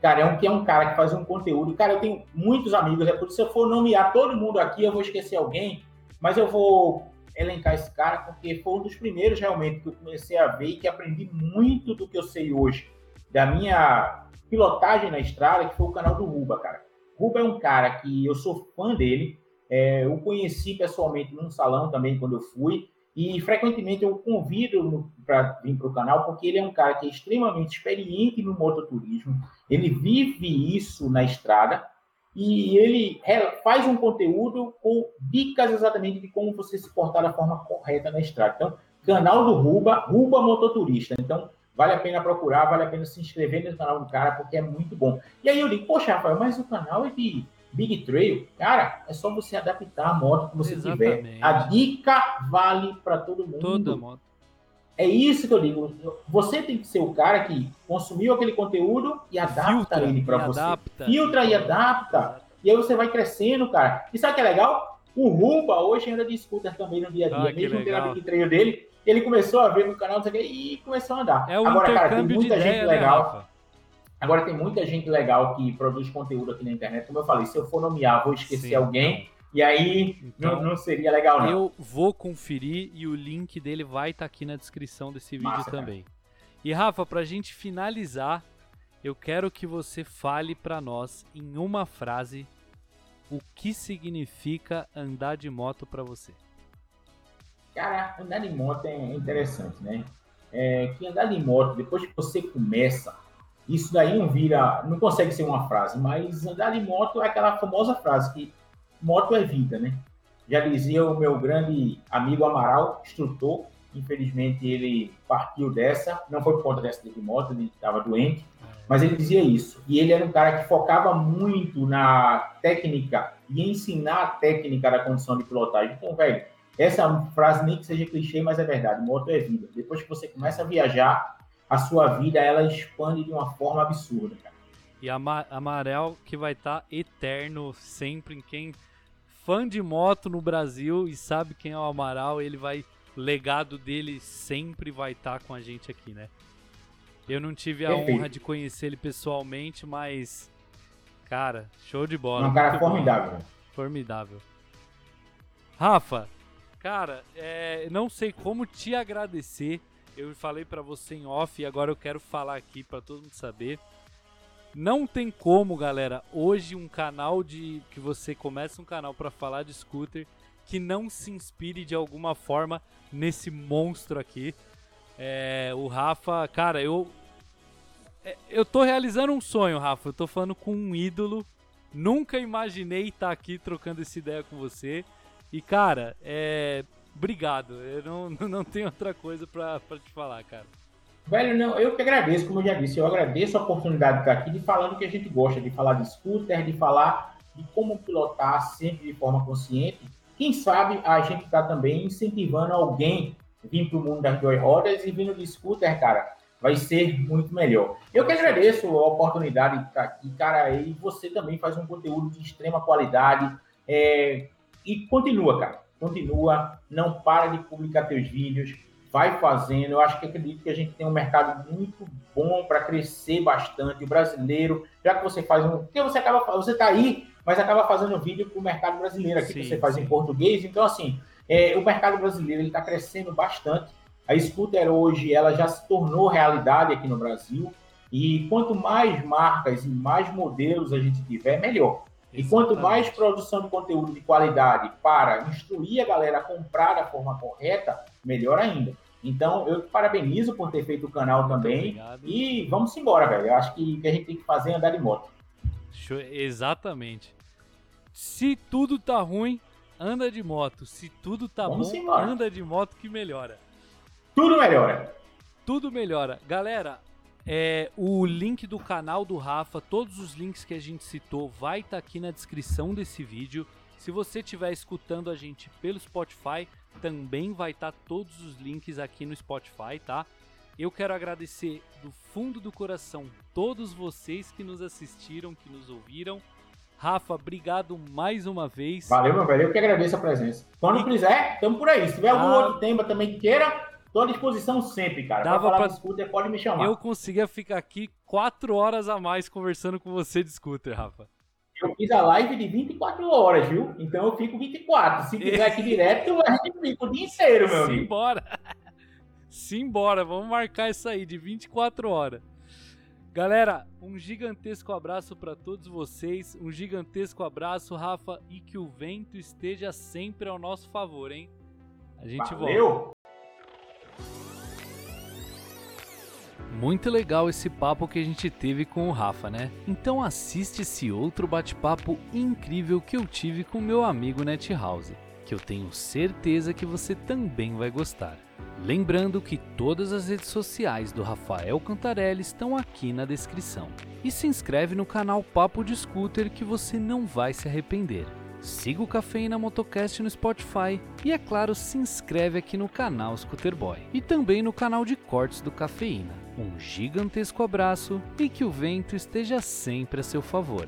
cara, é um que é um cara que faz um conteúdo. Cara, eu tenho muitos amigos, é por isso que se eu for nomear todo mundo aqui, eu vou esquecer alguém, mas eu vou elencar esse cara, porque foi um dos primeiros realmente que eu comecei a ver e que aprendi muito do que eu sei hoje da minha pilotagem na estrada, que foi o canal do Ruba, cara. Ruba é um cara que eu sou fã dele, é, eu conheci pessoalmente num salão também quando eu fui, e frequentemente eu convido para vir para o canal, porque ele é um cara que é extremamente experiente no mototurismo, ele vive isso na estrada, e ele faz um conteúdo com dicas exatamente de como você se portar da forma correta na estrada. Então, canal do Ruba, Ruba Mototurista. Então, Vale a pena procurar, vale a pena se inscrever no canal do cara, porque é muito bom. E aí eu digo, poxa, Rafael, mas o canal é de Big Trail. Cara, é só você adaptar a moto que você Exatamente. tiver. A dica vale para todo mundo. Toda moto. É isso que eu digo. Você tem que ser o cara que consumiu aquele conteúdo e adapta Filtra, ele para você. Adapta. Filtra e adapta. E aí você vai crescendo, cara. E sabe o que é legal? O Ruba hoje anda de scooter também no dia a dia. Ah, Mesmo tendo a Big Trail dele, ele começou a ver no canal e começou a andar. É Agora, cara, tem muita gente ideia, né, legal. Né, Agora tem muita gente legal que produz conteúdo aqui na internet. Como eu falei, se eu for nomear, vou esquecer Sim, alguém. E aí então, não, não, seria legal, não. Eu vou conferir e o link dele vai estar tá aqui na descrição desse vídeo Massa, também. Cara. E Rafa, pra gente finalizar, eu quero que você fale para nós em uma frase o que significa andar de moto para você? Cara, andar de moto é interessante, né? É, que andar de moto, depois que você começa, isso daí não vira, não consegue ser uma frase, mas andar de moto é aquela famosa frase que moto é vida, né? Já dizia o meu grande amigo Amaral, instrutor, infelizmente ele partiu dessa, não foi por conta dessa de moto, ele estava doente, mas ele dizia isso. E ele era um cara que focava muito na técnica e ensinar a técnica da condição de pilotagem. Então, velho, essa frase nem que seja clichê, mas é verdade. Moto é vida. Depois que você começa a viajar, a sua vida ela expande de uma forma absurda, cara. E Amarel que vai estar tá eterno sempre em quem fã de moto no Brasil e sabe quem é o Amaral, ele vai legado dele sempre vai estar tá com a gente aqui, né? Eu não tive a Perfeito. honra de conhecer ele pessoalmente, mas. Cara, show de bola. Um cara formidável. Bom. Formidável. Rafa, cara, é, não sei como te agradecer. Eu falei para você em off e agora eu quero falar aqui para todo mundo saber. Não tem como, galera, hoje um canal de que você começa um canal para falar de scooter que não se inspire de alguma forma nesse monstro aqui. É, o Rafa, cara, eu é, eu tô realizando um sonho, Rafa. Eu tô falando com um ídolo. Nunca imaginei estar tá aqui trocando essa ideia com você. E, cara, é. Obrigado. Eu não, não tenho outra coisa pra, pra te falar, cara. Velho, não, eu que agradeço, como eu já disse, eu agradeço a oportunidade de estar aqui de falar do que a gente gosta, de falar de scooter, de falar de como pilotar sempre de forma consciente. Quem sabe a gente está também incentivando alguém vir para o mundo das duas rodas e vindo de scooter, cara, vai ser muito melhor. Eu que agradeço a oportunidade de estar aqui, cara, e você também faz um conteúdo de extrema qualidade. É, e continua, cara. Continua, não para de publicar teus vídeos, vai fazendo. Eu acho que acredito que a gente tem um mercado muito bom para crescer bastante. O brasileiro, já que você faz um. Porque você acaba. Você está aí, mas acaba fazendo vídeo para o mercado brasileiro aqui, sim, que você faz sim. em português. Então, assim, é, o mercado brasileiro está crescendo bastante. A scooter hoje ela já se tornou realidade aqui no Brasil e quanto mais marcas e mais modelos a gente tiver, melhor. E quanto mais produção de conteúdo de qualidade para instruir a galera a comprar da forma correta, melhor ainda. Então, eu te parabenizo por ter feito o canal Muito também. Obrigado. E vamos embora, velho. Eu acho que o que a gente tem que fazer é andar de moto. Exatamente. Se tudo tá ruim, anda de moto. Se tudo tá vamos bom, embora. anda de moto que melhora. Tudo melhora. Tudo melhora. Galera, é, o link do canal do Rafa, todos os links que a gente citou, vai estar tá aqui na descrição desse vídeo. Se você estiver escutando a gente pelo Spotify, também vai estar tá todos os links aqui no Spotify, tá? Eu quero agradecer do fundo do coração todos vocês que nos assistiram, que nos ouviram. Rafa, obrigado mais uma vez. Valeu, meu velho. Eu que agradeço a presença. Quando e... quiser, estamos por aí. Se tiver algum ah... outro tema também que queira, Tô à disposição sempre, cara. Dava pra pra... scooter, pode me chamar. Eu conseguia ficar aqui quatro horas a mais conversando com você de scooter, Rafa. Eu fiz a live de 24 horas, viu? Então eu fico 24. Se quiser aqui direto, a gente fica o dia inteiro, meu amigo. Simbora. Simbora, vamos marcar isso aí de 24 horas. Galera, um gigantesco abraço para todos vocês, um gigantesco abraço, Rafa, e que o vento esteja sempre ao nosso favor, hein? A gente Valeu. volta. Muito legal esse papo que a gente teve com o Rafa, né? Então assiste esse outro bate-papo incrível que eu tive com meu amigo NetHouse, que eu tenho certeza que você também vai gostar. Lembrando que todas as redes sociais do Rafael Cantarelli estão aqui na descrição. E se inscreve no canal Papo de Scooter que você não vai se arrepender. Siga o Cafeína Motocast no Spotify e, é claro, se inscreve aqui no canal Scooter Boy e também no canal de cortes do Cafeína. Um gigantesco abraço e que o vento esteja sempre a seu favor.